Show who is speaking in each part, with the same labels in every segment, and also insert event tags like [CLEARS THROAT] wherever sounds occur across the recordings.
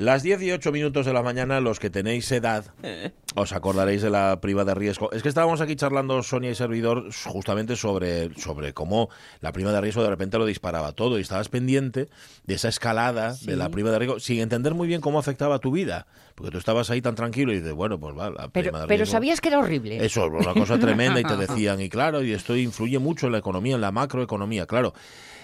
Speaker 1: Las 18 minutos de la mañana, los que tenéis edad, os acordaréis de la prima de riesgo. Es que estábamos aquí charlando Sonia y servidor justamente sobre, sobre cómo la prima de riesgo de repente lo disparaba todo y estabas pendiente de esa escalada de la prima de riesgo sin entender muy bien cómo afectaba tu vida. Porque tú estabas ahí tan tranquilo y dices, bueno, pues va, la
Speaker 2: pero,
Speaker 1: prima de
Speaker 2: pero
Speaker 1: riesgo.
Speaker 2: sabías que era horrible.
Speaker 1: Eso, una cosa tremenda y te [LAUGHS] decían, y claro, y esto influye mucho en la economía, en la macroeconomía, claro.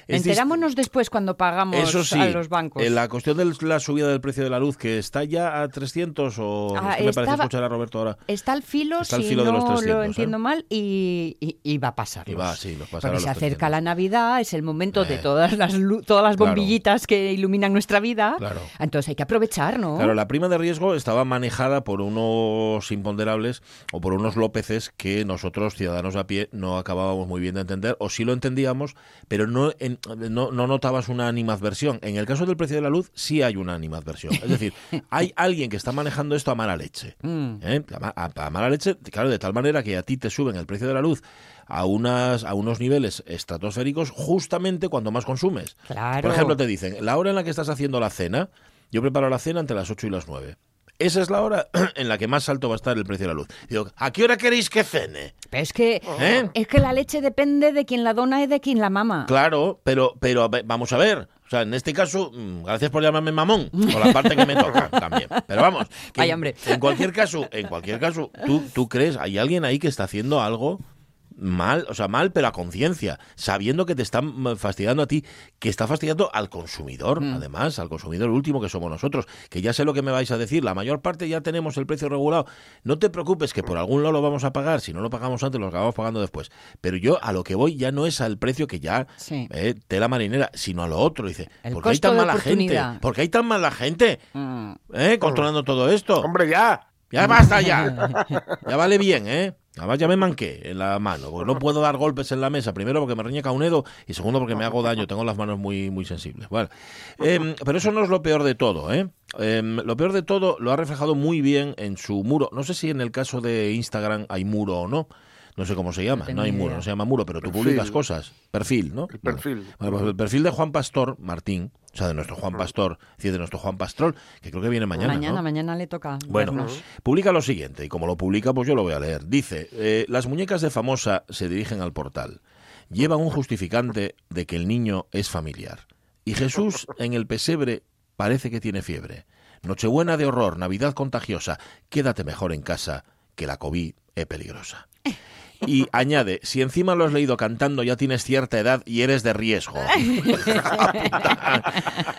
Speaker 2: Enterámonos después cuando pagamos
Speaker 1: eso sí,
Speaker 2: a los bancos.
Speaker 1: en la cuestión de la subida del precio de la luz, que está ya a 300 o
Speaker 2: Ah,
Speaker 1: es que me parece escuchar a Roberto ahora.
Speaker 2: Está al filo,
Speaker 1: Está al
Speaker 2: si
Speaker 1: filo de
Speaker 2: no
Speaker 1: los 300,
Speaker 2: lo
Speaker 1: ¿eh?
Speaker 2: entiendo mal, y, y- y va a pasar.
Speaker 1: Y va, sí, los
Speaker 2: Porque se acerca
Speaker 1: 300.
Speaker 2: la Navidad, es el momento de
Speaker 1: Eh.
Speaker 2: todas las, todas las
Speaker 1: Claro.
Speaker 2: bombillitas que iluminan nuestra vida.
Speaker 1: Claro.
Speaker 2: Entonces hay que aprovechar, ¿no?
Speaker 1: Claro, la prima de riesgo estaba manejada por unos imponderables o por unos Lópeces que nosotros, ciudadanos a pie, no acabábamos muy bien de entender, o sí lo entendíamos, pero no, en- no, no notabas una animadversión. En el caso del precio de la luz, sí hay una animadversión. Es decir, [LAUGHS] hay alguien que está manejando esto a mala leche.
Speaker 2: Mm.
Speaker 1: ¿eh? A, ma- a- a mala leche, claro, de tal manera que a ti te suben el precio de la luz a, unas, a unos niveles estratosféricos justamente cuando más consumes.
Speaker 2: Claro.
Speaker 1: Por ejemplo, te dicen, la hora en la que estás haciendo la cena, yo preparo la cena entre las 8 y las 9. Esa es la hora [CLEARS THROAT] en la que más alto va a estar el precio de la luz. Digo, ¿a qué hora queréis que cene?
Speaker 2: Pero es que,
Speaker 1: ¿Eh?
Speaker 2: es que la leche depende de quien la dona y de quien la mama.
Speaker 1: Claro, pero, pero vamos a ver. O sea, en este caso, mm, gracias por llamarme mamón, por la parte que me toca [LAUGHS] también. Pero vamos, que
Speaker 2: Ay, hombre.
Speaker 1: en cualquier caso, en cualquier caso, ¿tú, tú crees, hay alguien ahí que está haciendo algo mal, o sea, mal, pero a conciencia, sabiendo que te están mm, fastidiando a ti, que está fastidiando al consumidor,
Speaker 2: Mm.
Speaker 1: además, al consumidor último que somos nosotros, que ya sé lo que me vais a decir, la mayor parte ya tenemos el precio regulado, no te preocupes que por algún lado lo vamos a pagar, si no lo pagamos antes, lo acabamos pagando después, pero yo a lo que voy ya no es al precio que ya
Speaker 2: Sí.
Speaker 1: eh, tela marinera, sino a lo otro, dice,
Speaker 2: El
Speaker 1: ¿por qué hay tan mala gente?
Speaker 2: oportunidad.
Speaker 1: ¿Por qué hay tan mala gente?
Speaker 2: Mm.
Speaker 1: ¿Eh? Controlando todo esto.
Speaker 3: Hombre, ya.
Speaker 1: Ya basta ya. [LAUGHS] Ya vale bien, ¿eh? Además ya me manqué en la mano, porque no puedo dar golpes en la mesa, primero porque me riñe Caunedo y segundo porque me hago daño, tengo las manos muy, muy sensibles. Bueno, em, pero eso no es lo peor de todo, ¿eh? Em, lo peor de todo lo ha reflejado muy bien en su muro. No sé si en el caso de Instagram hay muro o no. No sé cómo se llama, no hay muro, no se llama muro, pero tú
Speaker 3: Perfil.
Speaker 1: publicas cosas. Perfil, ¿no?
Speaker 3: El perfil.
Speaker 1: Bueno, pues el perfil de Juan Pastor Martín, o sea, de nuestro Juan Pastor, es decir, de nuestro Juan Pastrol, que creo que viene mañana.
Speaker 2: mañana,
Speaker 1: ¿no?
Speaker 2: mañana le toca.
Speaker 1: Bueno,
Speaker 2: vernos.
Speaker 1: publica lo siguiente, y como lo publica, pues yo lo voy a leer. Dice, eh, las muñecas de Famosa se dirigen al portal. Llevan un justificante de que el niño es familiar. Y Jesús en el pesebre parece que tiene fiebre. Nochebuena de horror, Navidad contagiosa. Quédate mejor en casa, que la COVID es peligrosa. [LAUGHS] [LAUGHS] Y añade, si encima lo has leído cantando ya tienes cierta edad y eres de riesgo. [LAUGHS] apunta,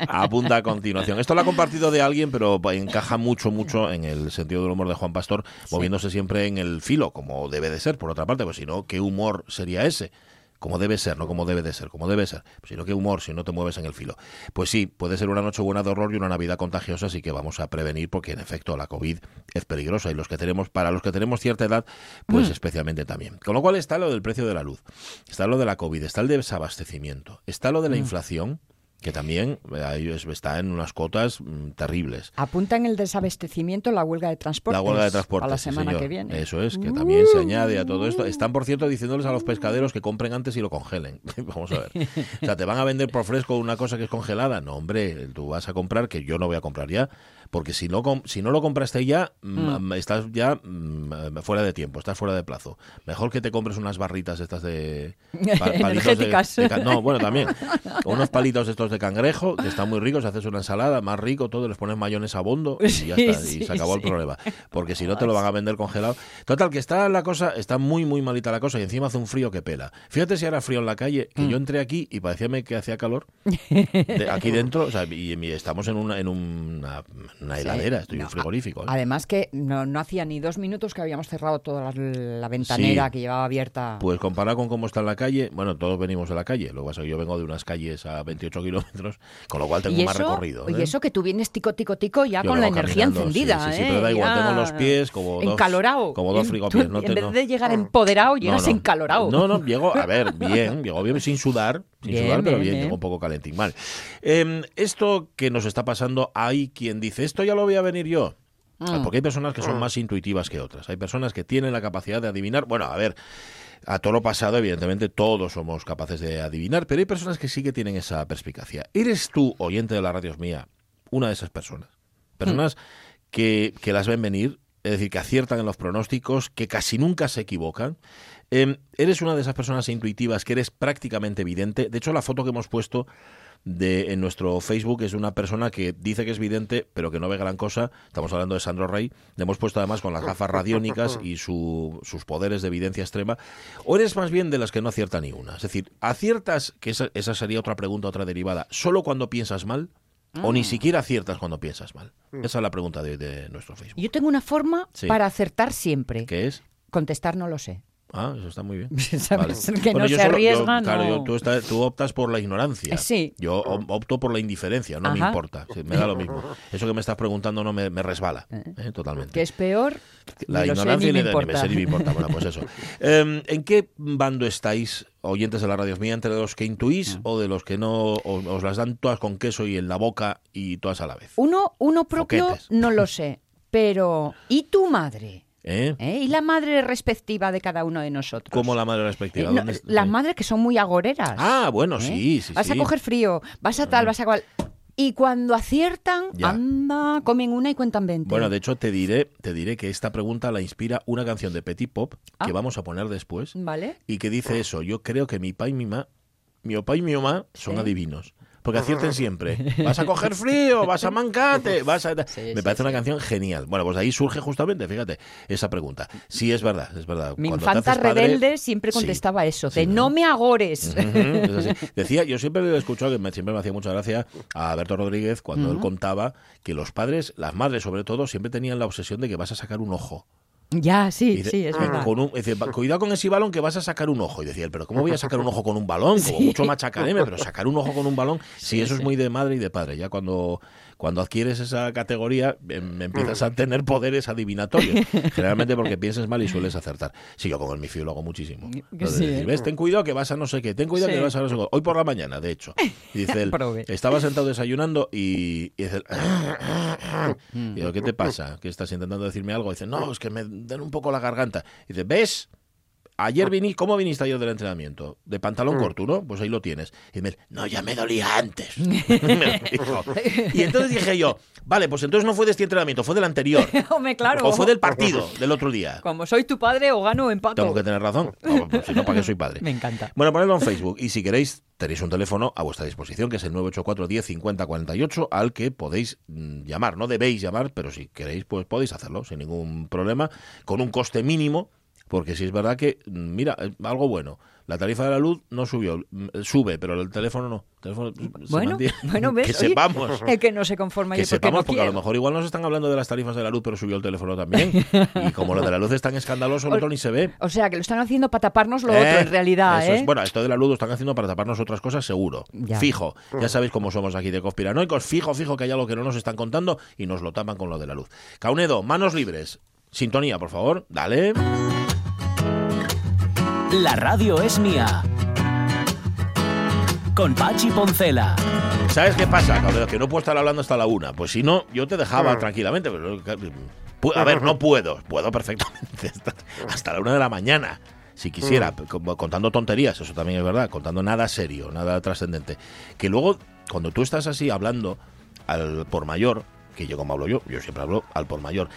Speaker 1: apunta a continuación. Esto lo ha compartido de alguien, pero encaja mucho, mucho en el sentido del humor de Juan Pastor, moviéndose siempre en el filo, como debe de ser, por otra parte, pues si no, ¿qué humor sería ese? Como debe ser, no como debe de ser, como debe ser. Pues si no, qué humor si no te mueves en el filo. Pues sí, puede ser una noche buena de horror y una Navidad contagiosa, así que vamos a prevenir porque en efecto la COVID es peligrosa y los que tenemos, para los que tenemos cierta edad, pues especialmente también. Con lo cual está lo del precio de la luz, está lo de la COVID, está el desabastecimiento, está lo de la inflación, que también eh, está en unas cotas mm, terribles.
Speaker 2: Apunta en el desabastecimiento la huelga de transporte.
Speaker 1: La huelga de transporte.
Speaker 2: A la semana
Speaker 1: señor.
Speaker 2: que viene.
Speaker 1: Eso es, que también se añade a todo esto. Están, por cierto, diciéndoles a los pescaderos que compren antes y lo congelen. [LAUGHS] Vamos a ver. O sea, ¿te van a vender por fresco una cosa que es congelada? No, hombre, tú vas a comprar, que yo no voy a comprar ya, porque si no, si no lo compraste ya, mm, estás ya mm, fuera de tiempo, estás fuera de plazo. Mejor que te compres unas barritas estas de... pa- [LAUGHS] de-
Speaker 2: Energéticas.
Speaker 1: de ca- no, bueno, también. [LAUGHS] Unos palitos estos de cangrejo, que están muy ricos, haces una ensalada, más rico, todo, les pones mayonesa a bondo y ya está, y se acabó el
Speaker 2: sí.
Speaker 1: problema. Porque si no te lo van a vender congelado. Total, que está la cosa, está muy, muy malita la cosa y encima hace un frío que pela. Fíjate si era frío en la calle, que
Speaker 2: Mm.
Speaker 1: yo entré aquí y parecía que hacía calor. [LAUGHS] De- aquí dentro, o sea, y, y estamos en una, en una, una heladera, estoy en un frigorífico. ¿eh?
Speaker 2: Además que no, no hacía ni dos minutos que habíamos cerrado toda la, la ventanera
Speaker 1: Sí.
Speaker 2: que llevaba abierta.
Speaker 1: Pues comparado con cómo está en la calle, bueno, todos venimos de la calle. Lo que pasa es que yo vengo de unas calles a 28 kilómetros, con lo cual tengo
Speaker 2: y
Speaker 1: más
Speaker 2: eso,
Speaker 1: recorrido.
Speaker 2: y
Speaker 1: ¿eh?
Speaker 2: eso que tú vienes tico, tico, tico ya
Speaker 1: Yo
Speaker 2: con la energía encendida.
Speaker 1: sí, sí, sí,
Speaker 2: ¿eh?
Speaker 1: pero da igual,
Speaker 2: Ya
Speaker 1: tengo los pies como dos-
Speaker 2: Encalorado.
Speaker 1: como dos
Speaker 2: En-
Speaker 1: frigopiés,
Speaker 2: tú,
Speaker 1: no
Speaker 2: en vez de llegar empoderado, llegas
Speaker 1: no.
Speaker 2: encalorado.
Speaker 1: No, no, llego, a ver, [LAUGHS] bien, llego bien sin sudar, sin
Speaker 2: Bien,
Speaker 1: sudar, pero
Speaker 2: bien,
Speaker 1: bien, llego un poco calentín. Vale. Em, esto que nos está pasando, hay quien dice, esto ya lo voy a venir yo.
Speaker 2: Mm.
Speaker 1: Porque hay personas que son más intuitivas que otras. Hay personas que tienen la capacidad de adivinar. Bueno, a ver, a todo lo pasado, evidentemente, todos somos capaces de adivinar, pero hay personas que sí que tienen esa perspicacia. ¿Eres tú, oyente de la radio mía, una de esas personas? Personas que, que las ven venir, es decir, que aciertan en los pronósticos, que casi nunca se equivocan. Em, eres una de esas personas intuitivas que eres prácticamente evidente. De hecho, la foto que hemos puesto de, en nuestro Facebook es una persona que dice que es vidente, pero que no ve gran cosa. Estamos hablando de Sandro Rey. Le hemos puesto además con las gafas radiónicas y su- sus poderes de evidencia extrema. ¿O eres más bien de las que no acierta ni una? Es decir, ¿aciertas, que esa, esa sería otra pregunta, otra derivada, solo cuando piensas mal? ¿O ni siquiera aciertas cuando piensas mal? Esa es la pregunta de, de nuestro Facebook.
Speaker 2: Yo tengo una forma
Speaker 1: Sí.
Speaker 2: para acertar siempre.
Speaker 1: ¿Qué es?
Speaker 2: Contestar no lo sé.
Speaker 1: Ah, eso está muy bien. [LAUGHS]
Speaker 2: ¿Sabes? Que no
Speaker 1: yo
Speaker 2: se
Speaker 1: solo- yo-
Speaker 2: arriesga,
Speaker 1: claro,
Speaker 2: no-
Speaker 1: yo- tú, está- tú optas por la ignorancia.
Speaker 2: Eh, sí.
Speaker 1: Yo op- opto por la indiferencia, no me importa. me da lo mismo. Eso que me estás preguntando no me, me resbala. ¿eh? Totalmente.
Speaker 2: Que es peor,
Speaker 1: La
Speaker 2: ni
Speaker 1: ignorancia
Speaker 2: ni me importa.
Speaker 1: ni me importa. Bueno, pues eso. [LAUGHS] Em, ¿En qué bando estáis, oyentes de la radio mía, entre los que
Speaker 2: Mm.
Speaker 1: intuís o de los que no os las dan todas con queso y en la boca y todas a la vez?
Speaker 2: Uno, uno propio
Speaker 1: Foquetes.
Speaker 2: no lo sé, pero ¿y tu madre?
Speaker 1: ¿Eh?
Speaker 2: ¿Eh? ¿Y la madre respectiva de cada uno de nosotros?
Speaker 1: ¿Cómo la madre
Speaker 2: Eh,
Speaker 1: respectiva?
Speaker 2: no,
Speaker 1: ¿Dónde está?
Speaker 2: las madres que son muy agoreras.
Speaker 1: Ah, bueno,
Speaker 2: ¿eh?
Speaker 1: sí, sí,
Speaker 2: Vas
Speaker 1: sí.
Speaker 2: a coger frío, vas a tal, vas a cual. Y cuando aciertan,
Speaker 1: Ya.
Speaker 2: anda, comen una y cuentan 20.
Speaker 1: Bueno, de hecho te diré, te diré que esta pregunta la inspira una canción de Petit Pop que
Speaker 2: Ah.
Speaker 1: vamos a poner después
Speaker 2: ¿Vale?
Speaker 1: y que dice eso. Yo creo que mi pa y mi ma, mi opa y mi mamá son adivinos. Porque acierten siempre. Vas a coger frío, vas a mancate, [LAUGHS] vas a...
Speaker 2: Sí,
Speaker 1: Me
Speaker 2: sí,
Speaker 1: parece una canción genial. Bueno, pues de ahí surge justamente, fíjate, esa pregunta. Sí, es verdad, es verdad.
Speaker 2: Mi
Speaker 1: Cuando
Speaker 2: infanta
Speaker 1: padre-
Speaker 2: rebelde siempre
Speaker 1: Sí.
Speaker 2: contestaba eso,
Speaker 1: Sí,
Speaker 2: de
Speaker 1: ¿no?
Speaker 2: no me agores.
Speaker 1: Ujú, es así. Decía, yo siempre le he escuchado que me- siempre me hacía mucha gracia a Alberto Rodríguez cuando él contaba que los padres, las madres sobre todo, siempre tenían la obsesión de que vas a sacar un ojo.
Speaker 2: Ya, sí, sí, es
Speaker 1: "Ah,
Speaker 2: verdad.
Speaker 1: con un- dice, "Va- cuidado con ese balón que vas a sacar un ojo. Y decía él, pero ¿cómo voy a sacar un ojo con un balón? Como [LAUGHS] mucho machacareme, pero sacar un ojo con un balón, [LAUGHS] sí, eso es muy de madre y de padre. Ya cuando, cuando adquieres esa categoría, em, empiezas a tener poderes adivinatorios. [LAUGHS] Generalmente porque pienses mal y sueles acertar. Sí, yo con el mifio lo hago muchísimo. De
Speaker 2: sí,
Speaker 1: decir,
Speaker 2: ¿eh?
Speaker 1: ¿ves? Ten cuidado que vas a no sé qué, ten cuidado
Speaker 2: Sí.
Speaker 1: que vas a no sé qué. Hoy por la mañana, de hecho. [LAUGHS] Y dice él, estaba sentado desayunando y, y dice él, [LAUGHS]
Speaker 2: Mm.
Speaker 1: y digo, ¿qué te pasa? ¿Que estás intentando decirme algo? dice, no, es que me dan un poco la garganta. Y dice, ¿ves? Ayer viniste, ¿cómo viniste ayer del entrenamiento? De pantalón corto, ¿no? Pues ahí lo tienes. Y me dice, no, ya me dolía antes. [LAUGHS] Me dijo. y entonces dije yo, vale, pues entonces no fue de este entrenamiento, fue del anterior. [LAUGHS]
Speaker 2: Hombre, claro.
Speaker 1: O fue del partido del otro día.
Speaker 2: Como soy tu padre, o gano o empato.
Speaker 1: Tengo que tener razón. No, pues si no, ¿para qué soy padre? [LAUGHS]
Speaker 2: Me encanta.
Speaker 1: Bueno, ponedlo en Facebook y si queréis tenéis un teléfono a vuestra disposición que es el 984 10 50 48 al que podéis mm, llamar. No debéis llamar, pero si queréis pues podéis hacerlo sin ningún problema, con un coste mínimo, porque si es verdad que, mm, mira, eh, algo bueno, la tarifa de la luz no subió, mm, sube, pero el teléfono no. El teléfono se
Speaker 2: Bueno, bueno, [LAUGHS] ves.
Speaker 1: que
Speaker 2: Oye,
Speaker 1: sepamos.
Speaker 2: El que no se conforma y
Speaker 1: Que
Speaker 2: porque
Speaker 1: sepamos,
Speaker 2: no
Speaker 1: porque a lo mejor igual nos están hablando de las tarifas de la luz, pero subió el teléfono también. [LAUGHS] Y como lo de la luz es tan escandaloso, el otro ni se ve.
Speaker 2: O sea, que lo están haciendo para taparnos lo
Speaker 1: ¿Eh?
Speaker 2: otro, en realidad,
Speaker 1: Eso
Speaker 2: ¿eh?
Speaker 1: es- bueno, esto de la luz lo están haciendo para taparnos otras cosas, seguro.
Speaker 2: Ya.
Speaker 1: Fijo. Ya sabéis cómo somos aquí de conspiranoicos. Fijo, fijo que hay algo que no nos están contando y nos lo tapan con lo de la luz. Caunedo, manos libres. Sintonía, por favor. Dale.
Speaker 3: La radio es mía. Con Pachi Poncela.
Speaker 1: ¿Sabes qué pasa? Que no puedo estar hablando hasta la una. Pues si no, yo te dejaba tranquilamente. Pero, pu- a ver, no puedo. Puedo perfectamente [LAUGHS] hasta la una de la mañana. Si quisiera, como contando tonterías, eso también es verdad, contando nada serio, nada trascendente. Que luego, cuando tú estás así hablando al por mayor, que yo como hablo yo, yo siempre hablo al por mayor,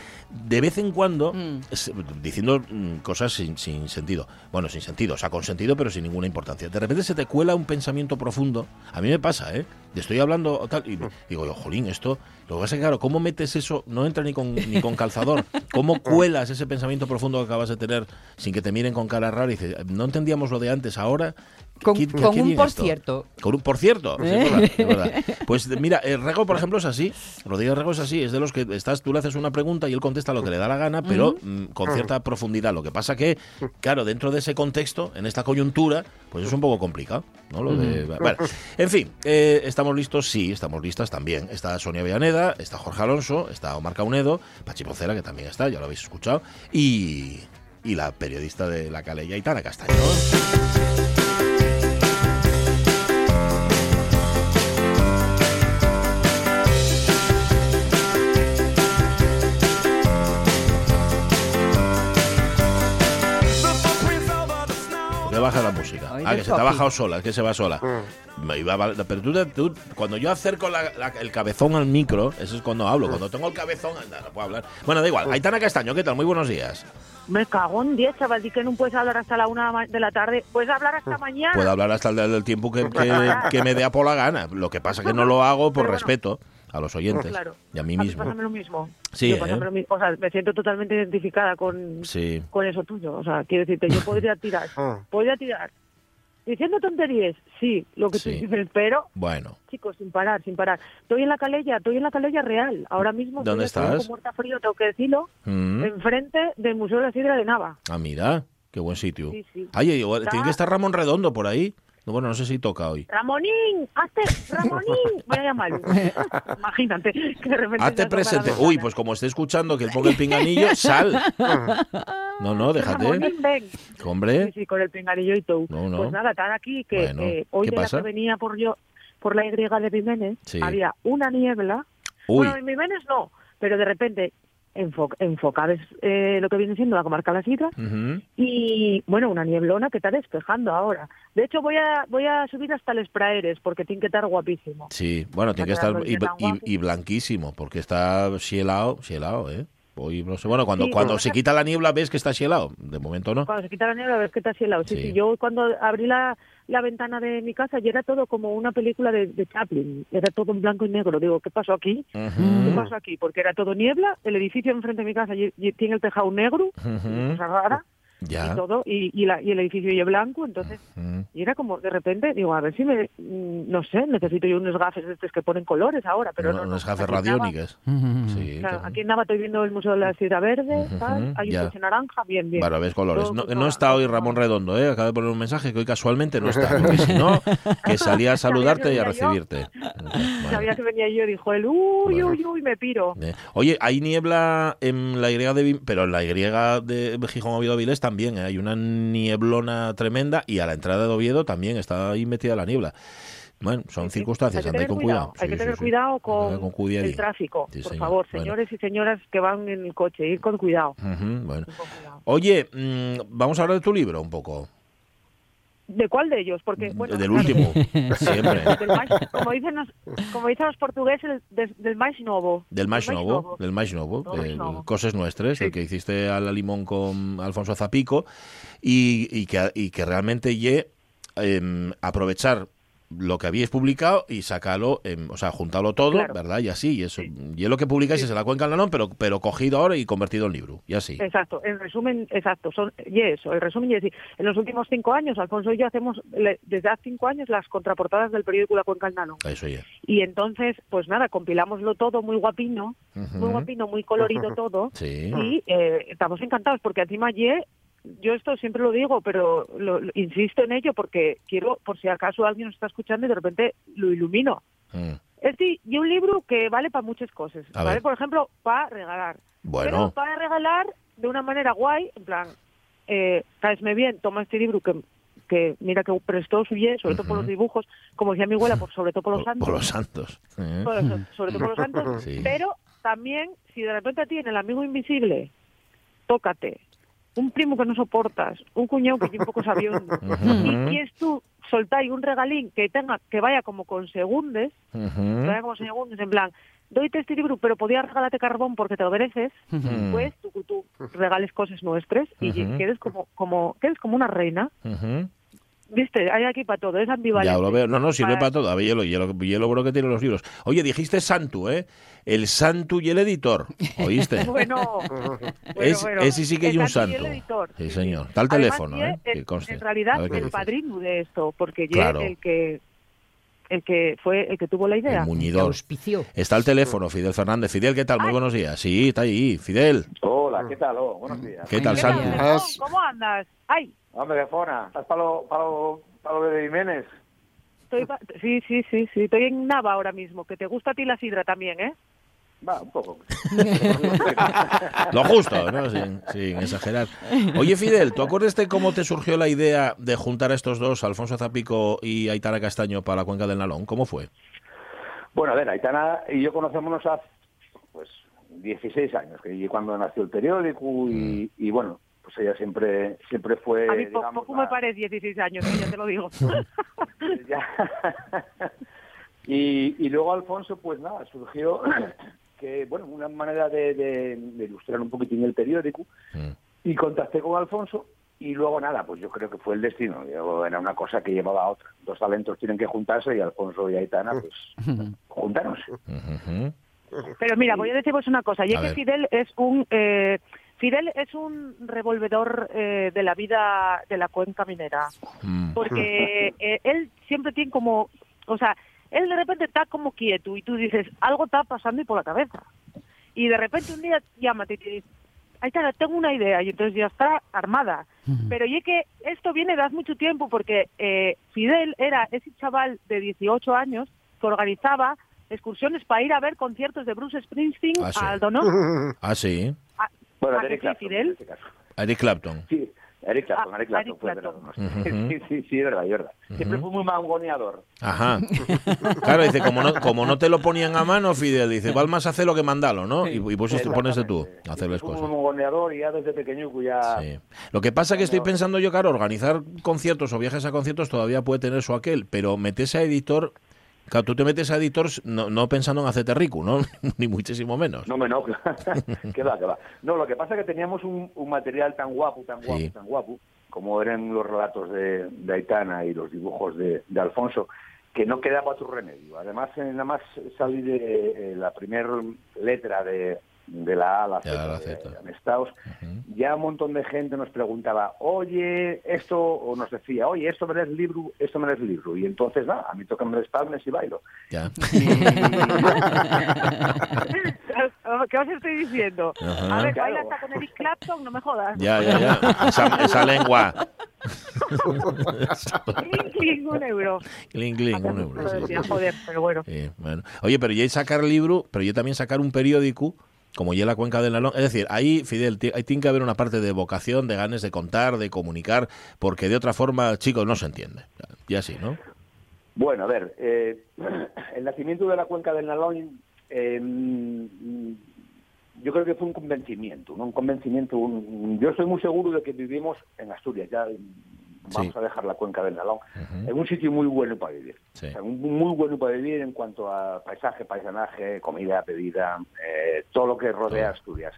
Speaker 1: de vez en cuando,
Speaker 2: Mm.
Speaker 1: es- diciendo mm, cosas sin, sin sentido. Bueno, sin sentido, o sea, con sentido, pero sin ninguna importancia. De repente se te cuela un pensamiento profundo. A mí me pasa, ¿eh? Estoy hablando tal, y digo yo, jolín, esto. Lo que pasa es que, claro, ¿cómo metes eso? No entra ni con, ni con calzador. [LAUGHS] ¿Cómo cuelas ese pensamiento profundo que acabas de tener sin que te miren con cara rara? Y dices, no entendíamos lo de antes, ahora.
Speaker 2: Con-
Speaker 1: ¿qué- qué-
Speaker 2: con
Speaker 1: qué
Speaker 2: un por
Speaker 1: esto?
Speaker 2: cierto.
Speaker 1: Con un por cierto. sí, es verdad, es verdad. [LAUGHS] Pues mira, el Rego, por ejemplo, es así. Rodríguez Rego es así. Es de los que estás, tú le haces una pregunta y él contesta lo que le da la gana, pero mm, con cierta profundidad. Lo que pasa que, claro, dentro de ese contexto, en esta coyuntura, pues es un poco complicado. ¿no? Lo de, bueno, en fin, eh, ¿estamos listos? Sí, estamos listas también. Está Sonia Villaneda, está Jorge Alonso, está Omar Caunedo, Pachi Pocera, que también está, ya lo habéis escuchado, y, y la periodista de la Calella, Itana Castaño. Ah, que se te ha bajado sola, es que se va sola. Me iba a- pero tú, tú- cuando yo acerco la- la- el cabezón al micro, eso es cuando hablo. Cuando tengo el cabezón, anda, no puedo hablar. Bueno, da igual. Aitana Castaño, ¿qué tal? Muy buenos días.
Speaker 4: Me cago en 10, chaval, di que no puedes hablar hasta la una de la tarde. Puedes hablar hasta mañana.
Speaker 1: Puedo hablar hasta el del tiempo que, que, que me dé a por la gana. Lo que pasa que no lo hago por
Speaker 4: Pero bueno.
Speaker 1: respeto a los oyentes
Speaker 4: Claro.
Speaker 1: y a mí
Speaker 4: mí
Speaker 1: mismo.
Speaker 4: pásame lo mismo.
Speaker 1: Sí,
Speaker 4: Yo
Speaker 1: ¿eh?
Speaker 4: lo mismo. O sea, me siento totalmente identificada con,
Speaker 1: Sí.
Speaker 4: con eso tuyo. O sea, quiero decirte, yo [LAUGHS] podría tirar. podría tirar. Diciendo tonterías, sí, lo que
Speaker 1: Sí.
Speaker 4: tú dices, pero,
Speaker 1: Bueno,
Speaker 4: chicos, sin parar, sin parar. Estoy en la calella, estoy en la calella real. Ahora mismo
Speaker 1: ¿Dónde estás?
Speaker 4: muerta frío, tengo que decirlo,
Speaker 1: Mm.
Speaker 4: enfrente del Museo de la Sidra de Nava.
Speaker 1: ah, mira, qué buen sitio.
Speaker 4: Sí, sí.
Speaker 1: Ay, igual,
Speaker 4: Está-
Speaker 1: tiene que estar Ramón Redondo por ahí. Bueno, no sé si toca hoy.
Speaker 4: Ramonín, hazte, Ramonín, [LAUGHS] voy a llamarlo. Imagínate que de repente
Speaker 1: Hazte presente. Uy, pues como esté escuchando que él ponga el pinganillo, sal. [LAUGHS] No, no, déjate.
Speaker 4: Ramonín, ven.
Speaker 1: Hombre.
Speaker 4: Sí, sí, con el pinganillo y todo.
Speaker 1: No, no.
Speaker 4: Pues nada, están aquí que
Speaker 1: Bueno,
Speaker 4: eh, hoy
Speaker 1: ¿qué
Speaker 4: de la que venía por yo por la Y de Jiménez
Speaker 1: Sí.
Speaker 4: había una niebla.
Speaker 1: Uy,
Speaker 4: Bueno, en Jiménez no, pero de repente enfo enfocabes eh, lo que viene siendo la comarca La Sidra y bueno, una nieblona que está despejando ahora. De hecho voy a voy a subir hasta el Spraeres porque tiene que estar guapísimo.
Speaker 1: Sí, bueno, tiene que estar y blanquísimo, porque está cielado, cielado, ¿eh? Hoy no sé, bueno, cuando,
Speaker 4: Sí,
Speaker 1: cuando se quita la niebla ves que está cielado, de momento no.
Speaker 4: Cuando se quita la niebla ves que está así helado. Sí,
Speaker 1: Sí.
Speaker 4: sí, yo cuando abrí la, la ventana de mi casa ya era todo como una película de, de Chaplin. Era todo en blanco y negro. Digo, ¿qué pasó aquí? ¿Qué pasó aquí? Porque era todo niebla, el edificio enfrente de mi casa y- y tiene el tejado negro,
Speaker 1: ujú,
Speaker 4: cosa rara,
Speaker 1: Ya.
Speaker 4: y todo, y, y, la- y el edificio ya blanco, entonces,
Speaker 1: Ujú.
Speaker 4: y era como, de repente, digo, a ver si me, mm, no sé, necesito yo unos gafes estos que ponen colores ahora, pero no, no.
Speaker 1: unas
Speaker 4: en Nava-
Speaker 1: radiónicas. Sí,
Speaker 4: Claro,
Speaker 1: que-
Speaker 4: aquí en Nava estoy viendo el Museo de la Ciudad Verde,
Speaker 1: Ujú,
Speaker 4: tal, hay
Speaker 1: ya.
Speaker 4: un coche naranja, bien, bien.
Speaker 1: Bueno, ves colores.
Speaker 4: Todo
Speaker 1: No, no está hoy Ramón Redondo, ¿eh? Acaba de poner un mensaje que hoy casualmente no está. [LAUGHS] Porque si no, que [LAUGHS] salía a saludarte y a recibirte. Bueno. [LAUGHS]
Speaker 4: Sabía que venía yo, dijo él, uy, uy, uy, me piro.
Speaker 1: Oye, hay niebla en la Y de pero en la Y de Gijón Oviedo Avilés también, ¿eh? hay una nieblona tremenda y a la entrada de Oviedo también está ahí metida la niebla. Bueno, son
Speaker 4: Sí,
Speaker 1: circunstancias,
Speaker 4: Hay que
Speaker 1: andad
Speaker 4: tener
Speaker 1: con cuidado.
Speaker 4: Hay que tener cuidado con, el tráfico.
Speaker 1: Sí,
Speaker 4: por
Speaker 1: señor.
Speaker 4: favor,
Speaker 1: Bueno.
Speaker 4: señores y señoras que van en el coche, ir con cuidado.
Speaker 1: Bueno.
Speaker 4: ir con cuidado.
Speaker 1: Oye, mm, vamos a hablar de tu libro un poco.
Speaker 4: ¿De cuál de ellos? Porque, bueno,
Speaker 1: del
Speaker 4: claro,
Speaker 1: último, [LAUGHS] siempre.
Speaker 4: del mais- como, dicen los, como dicen los portugueses, del, del mais novo.
Speaker 1: Del mais Novo, del Mais Novo,
Speaker 4: Novo.
Speaker 1: Cosas Nuestras,
Speaker 4: Sí.
Speaker 1: el que hiciste a la limón con Alfonso Zapico, y, y que, y que realmente ye em, aprovechar lo que habíais publicado y sacarlo, em, o sea, juntarlo todo,
Speaker 4: Claro.
Speaker 1: ¿verdad? Y así, y eso. Y es lo que publicáis es en la Cuenca del Nanón, pero, pero cogido ahora y convertido en libro, y así.
Speaker 4: Exacto, en resumen, exacto, son, y eso, el resumen y es decir, en los últimos cinco años, Alfonso y yo hacemos le- desde hace cinco años las contraportadas del periódico La Cuenca del.
Speaker 1: Eso ya.
Speaker 4: Y entonces, pues nada, compilámoslo todo muy guapino, muy guapino, muy colorido [LAUGHS] todo,
Speaker 1: Sí.
Speaker 4: y eh, estamos encantados porque encima ye, yo esto siempre lo digo, pero lo- lo- insisto en ello porque quiero, por si acaso alguien nos está escuchando y de repente lo ilumino.
Speaker 1: Mm.
Speaker 4: Es decir, y un libro que vale para muchas cosas,
Speaker 1: A
Speaker 4: ¿vale?
Speaker 1: ver.
Speaker 4: Por ejemplo, para regalar. Pero
Speaker 1: Bueno,
Speaker 4: para regalar de una manera guay, en plan, eh, caesme bien, toma este libro que, que mira que prestó suye, sobre todo por los dibujos, como decía mi abuela, por, sobre todo por los [LAUGHS] santos.
Speaker 1: por los santos. ¿eh?
Speaker 4: Por sobre todo por los santos.
Speaker 1: Sí.
Speaker 4: Pero también, si de repente a ti en el amigo invisible, tócate, un primo que no soportas, un cuñado que lleva un poco sabiondo, [LAUGHS]
Speaker 1: Ujú.
Speaker 4: y quieres tú soltar un regalín que tenga que vaya como con segundes, que vaya como segundos, en plan, doyte este libro, pero podía regalarte carbón porque te lo mereces,
Speaker 1: Mm.
Speaker 4: pues tú, tú regales cosas nuestras y quedes como, como, quedes como una reina. Viste, hay aquí para todo, es ambivalente.
Speaker 1: Ya lo veo. No, no, sirve
Speaker 4: Para-
Speaker 1: para todo. A ver, hielo, hielo, hielo bueno que tiene los libros. Oye, dijiste Santu, ¿eh? El Santu y el editor. ¿Oíste? [LAUGHS]
Speaker 4: Bueno, bueno,
Speaker 1: Es-
Speaker 4: bueno.
Speaker 1: ese sí que hay
Speaker 4: El
Speaker 1: un
Speaker 4: santo y el editor.
Speaker 1: Sí, señor. Está el
Speaker 4: Además,
Speaker 1: teléfono, ¿eh?
Speaker 4: en-
Speaker 1: Que conste.
Speaker 4: En realidad, el padrino de esto, porque
Speaker 1: Claro.
Speaker 4: el que el que fue el que tuvo la idea.
Speaker 1: El muñidor.
Speaker 2: Auspicio.
Speaker 1: Está el teléfono, Fidel Fernández. Fidel, ¿qué tal? Muy buenos días. Sí, está ahí. Fidel,
Speaker 5: Hola, ¿qué tal? Oh, buenos días.
Speaker 1: ¿qué tal, Santu?
Speaker 4: Ramón, ¿Cómo andas? Ay,
Speaker 5: Hombre, de Fona, ¿estás para lo, para lo, para lo de Jiménez?
Speaker 4: estoy pa- sí, sí, sí, sí, estoy en Nava ahora mismo, que te gusta a ti la sidra también, ¿eh?
Speaker 5: Va, un poco. [LAUGHS]
Speaker 1: Lo justo, ¿no? Sin, sin exagerar. Oye, Fidel, ¿tú acuerdas de cómo te surgió la idea de juntar a estos dos, Alfonso Zapico y Aitana Castaño, para la cuenca del Nalón? ¿Cómo fue?
Speaker 5: Bueno, a ver, Aitana y yo conocémonos hace pues 16 años, que cuando nació el periódico y, y bueno, pues ella siempre siempre fue,
Speaker 4: A mí po-
Speaker 5: digamos,
Speaker 4: poco me parece 16 años, ¿eh? ya te lo digo. [LAUGHS]
Speaker 5: y, y luego Alfonso, pues nada, surgió [CLEARS THROAT] que, bueno, una manera de, de- de ilustrar un poquitín el periódico
Speaker 1: Mm.
Speaker 5: y contacté con Alfonso y luego nada, pues yo creo que fue el destino. Yo- era una cosa que llevaba a otra. Dos talentos tienen que juntarse y Alfonso y Aitana, pues, [LAUGHS] juntaron.
Speaker 1: Ujú.
Speaker 4: Pero mira, voy a deciros una cosa. Y es que. Fidel es un eh, Fidel es un revolvedor eh, de la vida de la cuenca minera,
Speaker 1: Mm.
Speaker 4: porque [LAUGHS] eh, él siempre tiene como, o sea, él de repente está como quieto y tú dices algo está pasando y por la cabeza y de repente un día llámate y te dice, ahí está, tengo una idea y entonces ya está armada. Pero y es que esto viene de hace mucho tiempo porque eh, Fidel era ese chaval de 18 años que organizaba excursiones para ir a ver conciertos de Bruce Springsteen
Speaker 1: Ah, sí.
Speaker 4: al Dono.
Speaker 1: Ah, sí.
Speaker 5: Bueno,
Speaker 4: ¿A que
Speaker 5: Eric Clapton,
Speaker 4: Fidel?
Speaker 5: en este caso.
Speaker 1: Eric Clapton.
Speaker 5: Sí, Eric Clapton,
Speaker 4: Ah,
Speaker 5: Eric Clapton.
Speaker 4: Eric
Speaker 5: fue. Sí, sí, sí, es verdad, es verdad. Siempre fue muy mangoneador.
Speaker 1: Ajá. Claro, dice, como no, como no te lo ponían a mano, Fidel, dice, val más hacer lo que mandalo, ¿no? Y, y pues te pones de tú a hacerles
Speaker 5: fue
Speaker 1: cosas.
Speaker 5: muy mangoneador y ya desde pequeño pues ya...
Speaker 1: Sí. Lo que pasa que estoy pensando yo, claro, organizar conciertos o viajes a conciertos todavía puede tener su aquel, pero metes a editor, claro, tú te metes a editor no, no pensando en hacerte rico, ¿no? [LAUGHS] Ni muchísimo menos.
Speaker 5: No me no, [LAUGHS] que va, que va. No, lo que pasa es que teníamos un, un material tan guapo, tan guapo,
Speaker 1: Sí.
Speaker 5: tan guapo, como eran los relatos de, de Aitana y los dibujos de, de Alfonso, que no quedaba otro remedio. Además, nada más salí de eh, la primera letra de, de la A a la Z, de
Speaker 1: Z.
Speaker 5: Amestaos, ya un montón de gente nos preguntaba, oye, esto, o nos decía, oye, esto me es libro, esto me es libro. Y entonces, nada, a mí toca me palmes y bailo.
Speaker 1: Ya. [LAUGHS]
Speaker 4: ¿Qué os estoy diciendo? A ver,
Speaker 5: Claro.
Speaker 4: baila hasta con Eric Clapton, no me jodas.
Speaker 1: Ya, ya, ya. Esa, esa lengua.
Speaker 4: Cling, cling, un euro.
Speaker 1: Cling, cling, un euro, sí.
Speaker 4: joder, pero bueno.
Speaker 1: Sí, bueno. Oye, pero ya hay sacar libro, pero yo también sacar un periódico, como ya la cuenca del Nalón. Es decir, ahí, Fidel, ahí tiene que haber una parte de vocación, de ganas de contar, de comunicar, porque de otra forma, chicos, no se entiende. Ya sí, ¿no?
Speaker 5: Bueno, a ver, eh, [CLEARS THROAT] el nacimiento de la cuenca del Nalón, eh, yo creo que fue un convencimiento, ¿no? Un convencimiento. un- yo estoy muy seguro de que vivimos en Asturias, ya vamos
Speaker 1: Sí.
Speaker 5: a dejar la cuenca del Nalón,
Speaker 1: Ujú.
Speaker 5: en un sitio muy bueno para vivir.
Speaker 1: Sí.
Speaker 5: O sea, muy bueno para vivir en cuanto a paisaje, paisanaje, comida, bebida, eh, todo lo que rodea. Asturias.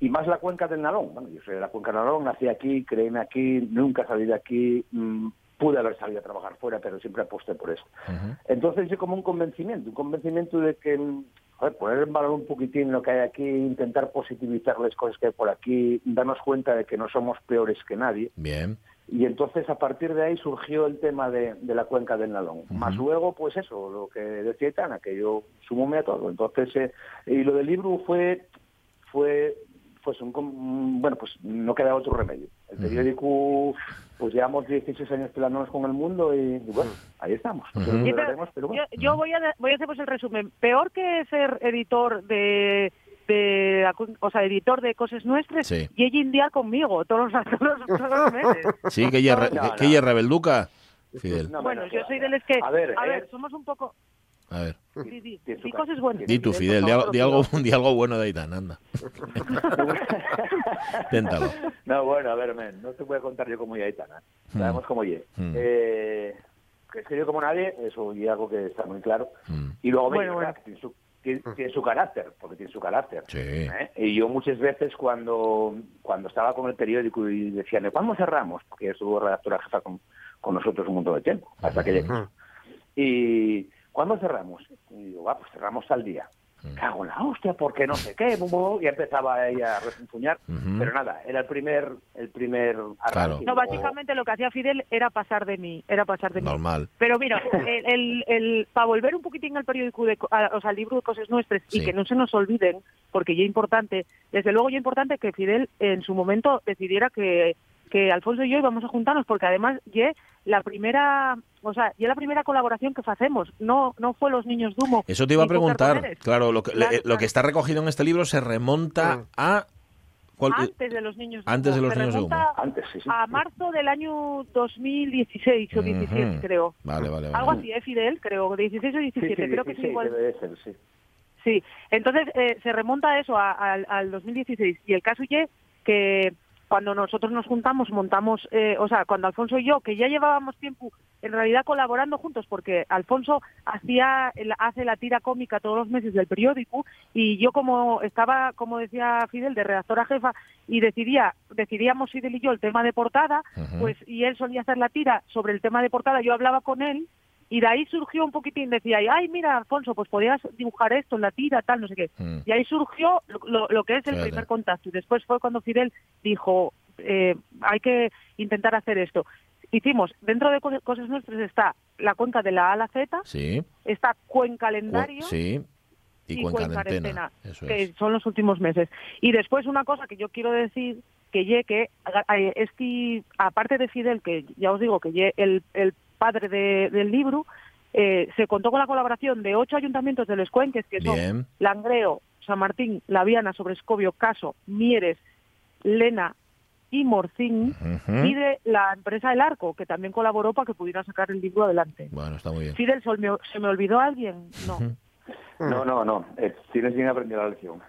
Speaker 5: Y más la cuenca del Nalón. Bueno, yo soy de la cuenca del Nalón, nací aquí, creíme aquí, nunca salí de aquí, mm, pude haber salido a trabajar fuera, pero siempre aposté por eso. Entonces yo como un convencimiento, un convencimiento de que, mm, joder, poner en valor un poquitín lo que hay aquí, intentar positivizar las cosas que hay por aquí, darnos cuenta de que no somos peores que nadie.
Speaker 1: Bien.
Speaker 5: Y entonces a partir de ahí surgió el tema de, de la cuenca del Nalón. Más luego, pues eso, lo que decía Tana, que yo sumóme a todo. Entonces, eh, y lo del libro fue, fue pues un, bueno, pues no queda otro remedio. El periódico, pues llevamos 16 años peleándonos con el mundo y, y bueno, ahí estamos.
Speaker 4: Pero
Speaker 5: bueno.
Speaker 4: yo, yo voy a voy a hacer pues el resumen. Peor que ser editor de de o sea, editor de cosas nuestras
Speaker 1: Sí.
Speaker 4: y ella indiar conmigo [LAUGHS] todos los, todos los, todos los meses.
Speaker 1: Sí, que ella,
Speaker 5: No,
Speaker 1: que-
Speaker 5: no.
Speaker 1: que ella rebelduca, Fidel.
Speaker 5: No,
Speaker 4: bueno, yo soy
Speaker 5: va.
Speaker 4: de los que
Speaker 5: A ver,
Speaker 4: a
Speaker 5: eh,
Speaker 4: ver, somos un poco
Speaker 1: A ver.
Speaker 4: di, cosas buenas.
Speaker 1: Di tú, Fidel, di, algo, di algo bueno de Aitana, anda. [LAUGHS] Téntalo.
Speaker 5: No, bueno, a ver, men, no te voy a contar yo como ya Aitana. Sabemos cómo ye.
Speaker 1: Mm.
Speaker 5: Eh, que es que yo como nadie, eso y algo que está muy claro.
Speaker 1: Mm.
Speaker 5: Y luego, me
Speaker 4: Bueno, bueno.
Speaker 5: Que tiene su, tiene, tiene su carácter, porque tiene su carácter.
Speaker 1: Sí.
Speaker 5: ¿eh? Y yo muchas veces cuando cuando estaba con el periódico y decían, ¿cuándo cerramos? Porque estuvo redactora jefa con, con nosotros un montón de tiempo, hasta que llegué. Y ¿cuándo cerramos? Y digo, va, pues cerramos tal día. Cago en la hostia, porque no sé qué, y empezaba ella a refunfuñar,
Speaker 1: Ujú.
Speaker 5: pero nada, era el primer, el primer
Speaker 1: Claro.
Speaker 5: arranque.
Speaker 4: No, básicamente lo que hacía Fidel era pasar de mí, era pasar de mí.
Speaker 1: Normal.
Speaker 4: Pero mira, [LAUGHS] el, el, el- para volver un poquitín al periódico, de, co- a- o sea, al libro de cosas nuestras,
Speaker 1: Sí.
Speaker 4: y que no se nos olviden, porque ya es importante, desde luego ya es importante que Fidel en su momento decidiera que, que Alfonso y yo íbamos a juntarnos, porque además ya la primera, o sea, ya la primera colaboración que hacemos, no no fue Los Niños de Humo.
Speaker 1: Eso te iba a preguntar. Claro, lo que,
Speaker 4: Claro,
Speaker 1: le- lo
Speaker 4: claro.
Speaker 1: que está recogido en este libro se remonta a... ¿cuál-
Speaker 4: Antes de Los Niños de
Speaker 1: Antes de Los
Speaker 4: Se
Speaker 1: Niños de
Speaker 4: remonta
Speaker 5: Antes, sí, sí.
Speaker 4: A marzo del año 2016 o 17,
Speaker 1: Ujú.
Speaker 4: creo.
Speaker 1: Vale, vale, vale.
Speaker 4: Algo así, ¿eh, Fidel? Creo, 16 o
Speaker 5: Sí,
Speaker 4: 17,
Speaker 5: sí,
Speaker 4: creo que es
Speaker 5: 16
Speaker 4: igual.
Speaker 5: debe de ser, sí.
Speaker 4: Sí, entonces eh, se remonta a eso, a- al, al 2016. Y el caso ye que, cuando nosotros nos juntamos, montamos, eh, o sea, cuando Alfonso y yo, que ya llevábamos tiempo en realidad colaborando juntos, porque Alfonso hacía hace la tira cómica todos los meses del periódico y yo como estaba, como decía Fidel, de redactora jefa y decidía, decidíamos Fidel y yo el tema de portada, pues y él solía hacer la tira sobre el tema de portada, yo hablaba con él y de ahí surgió un poquitín, decía, ay, mira, Alfonso, pues podías dibujar esto en la tira, tal, no sé qué.
Speaker 1: Mm.
Speaker 4: Y ahí surgió lo, lo- lo que es el primer contacto. Y después fue cuando Fidel dijo, eh, hay que intentar hacer esto. Hicimos, dentro de Co- Cosas Nuestras está la cuenca de la A a la Z,
Speaker 1: Sí.
Speaker 4: está
Speaker 1: Cu-
Speaker 4: Cuencalendario
Speaker 1: Sí. Y,
Speaker 4: y
Speaker 1: Cuenca. Eso
Speaker 4: que
Speaker 1: es.
Speaker 4: son los últimos meses. Y después una cosa que yo quiero decir, que ye que este, aparte de Fidel, que ya os digo que ye el, el padre de- del libro, eh, se contó con la colaboración de ocho ayuntamientos de los Cuenques, que son
Speaker 1: Bien.
Speaker 4: Langreo, San Martín, La Viana, Sobrescobio, Caso, Mieres, Lena y Morcín, y de la empresa El Arco, que también colaboró para que pudiera sacar el libro adelante.
Speaker 1: Bueno, está muy bien.
Speaker 4: Fidel, ¿se me, se me olvidó alguien? No.
Speaker 5: No, no, no. Eh, tienes bien aprendido la lección.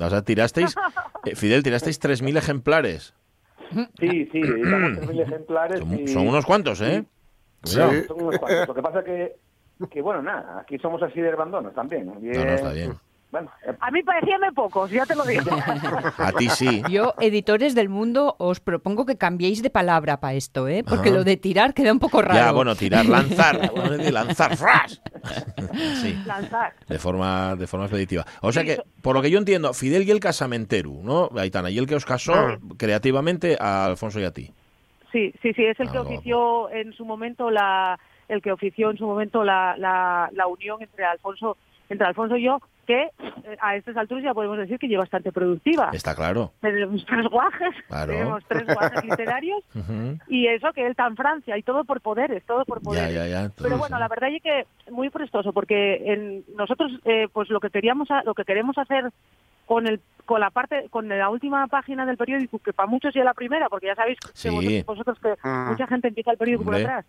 Speaker 1: O sea, tirasteis, [LAUGHS] eh, Fidel, tirasteis 3.000 ejemplares.
Speaker 5: Sí, sí, editamos 3.000 ejemplares.
Speaker 1: Son,
Speaker 5: y-
Speaker 1: son unos cuantos, ¿eh?
Speaker 5: Sí, son unos cuantos. Lo que pasa que, que bueno, nada, aquí somos así de abandonos también. Y,
Speaker 1: No, no, está bien.
Speaker 5: Bueno, eh,
Speaker 4: A mí parecíame pocos, ya te lo digo.
Speaker 1: A ti sí.
Speaker 2: Yo, editores del mundo, os propongo que cambiéis de palabra para esto, ¿eh? Porque
Speaker 1: Ajá.
Speaker 2: lo de tirar queda un poco raro.
Speaker 1: Ya, bueno, tirar, lanzar. Lanzar, [LAUGHS] ¡fras! Sí.
Speaker 4: Lanzar.
Speaker 1: De forma, de forma expeditiva. O sea que, por lo que yo entiendo, Fidel y el casamentero, ¿no? Aitana, y el que os casó creativamente a Alfonso y a ti.
Speaker 4: Sí, sí, sí, es el
Speaker 1: Ah,
Speaker 4: que ofició en su momento la, el que ofició en su momento la, la, la unión entre Alfonso, entre Alfonso y yo, que eh, a estas alturas ya podemos decir que lleva bastante productiva.
Speaker 1: Está claro.
Speaker 4: Tenemos [LAUGHS] tres guajes,
Speaker 1: Claro.
Speaker 4: tenemos tres guajes [LAUGHS] literarios y eso que él está en Francia y todo por poderes, todo por
Speaker 1: Ya,
Speaker 4: poderes.
Speaker 1: ya, ya.
Speaker 4: Pero
Speaker 1: Entonces,
Speaker 4: bueno,
Speaker 1: sí.
Speaker 4: la verdad es que muy prestoso porque en, nosotros eh, pues lo que queríamos lo que queremos hacer con el con la parte con la última página del periódico que para muchos ya la primera porque ya sabéis que
Speaker 1: Sí.
Speaker 4: vosotros, vosotros que
Speaker 6: Ah.
Speaker 4: mucha gente empieza el periódico por atrás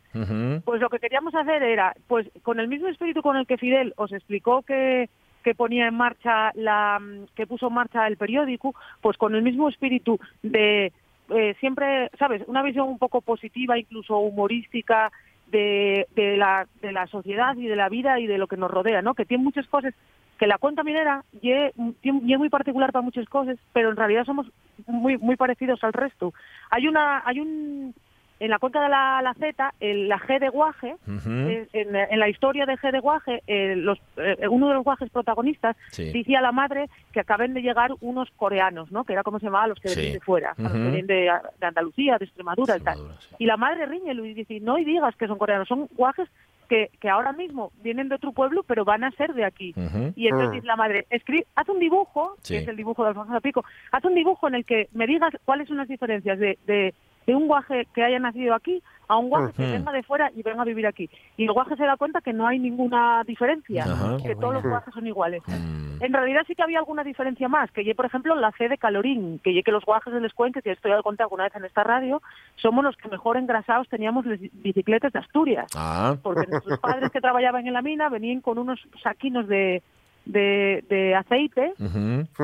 Speaker 4: pues lo que queríamos hacer era pues con el mismo espíritu con el que Fidel os explicó que que ponía en marcha la que puso en marcha el periódico pues con el mismo espíritu de eh, siempre sabes una visión un poco positiva incluso humorística de, de la de la sociedad y de la vida y de lo que nos rodea no que tiene muchas cosas que la cuenta minera tiene- ye muy particular para muchas cosas pero en realidad somos muy muy parecidos al resto. Hay una hay un en la cuenca de la, la Z, el- la G de Guaje,
Speaker 1: Ujú.
Speaker 4: eh, en, en la historia de G de Guaje, eh, los, eh, uno de los guajes protagonistas
Speaker 1: Sí.
Speaker 4: decía a la madre que acaben de llegar unos coreanos, ¿no? Que era como se llamaba los que
Speaker 1: Sí.
Speaker 4: venían de fuera, a los que venían de, de Andalucía, de Extremadura, y tal.
Speaker 1: Extremadura, sí.
Speaker 4: Y la madre riñe y dice, no y digas que son coreanos, son guajes que, que ahora mismo vienen de otro pueblo, pero van a ser de aquí. Y entonces dice la madre, escribe, haz un dibujo,
Speaker 1: Sí.
Speaker 4: que es el dibujo de Alfonso Zapico, haz un dibujo en el que me digas cuáles son las diferencias de, de, de un guaje que haya nacido aquí a un guaje que venga de fuera y venga a vivir aquí. Y el guaje se da cuenta que no hay ninguna diferencia, que
Speaker 2: Qué
Speaker 4: todos los guajes son iguales.
Speaker 1: Mm.
Speaker 4: En realidad sí que había alguna diferencia más, que yo, por ejemplo, la C de calorín, que yo que los guajes de les cuenques, y esto ya lo conté alguna vez en esta radio, somos los que mejor engrasados teníamos las bicicletas de Asturias
Speaker 1: Ah,
Speaker 4: porque nuestros padres que trabajaban en la mina venían con unos saquinos de, de, de aceite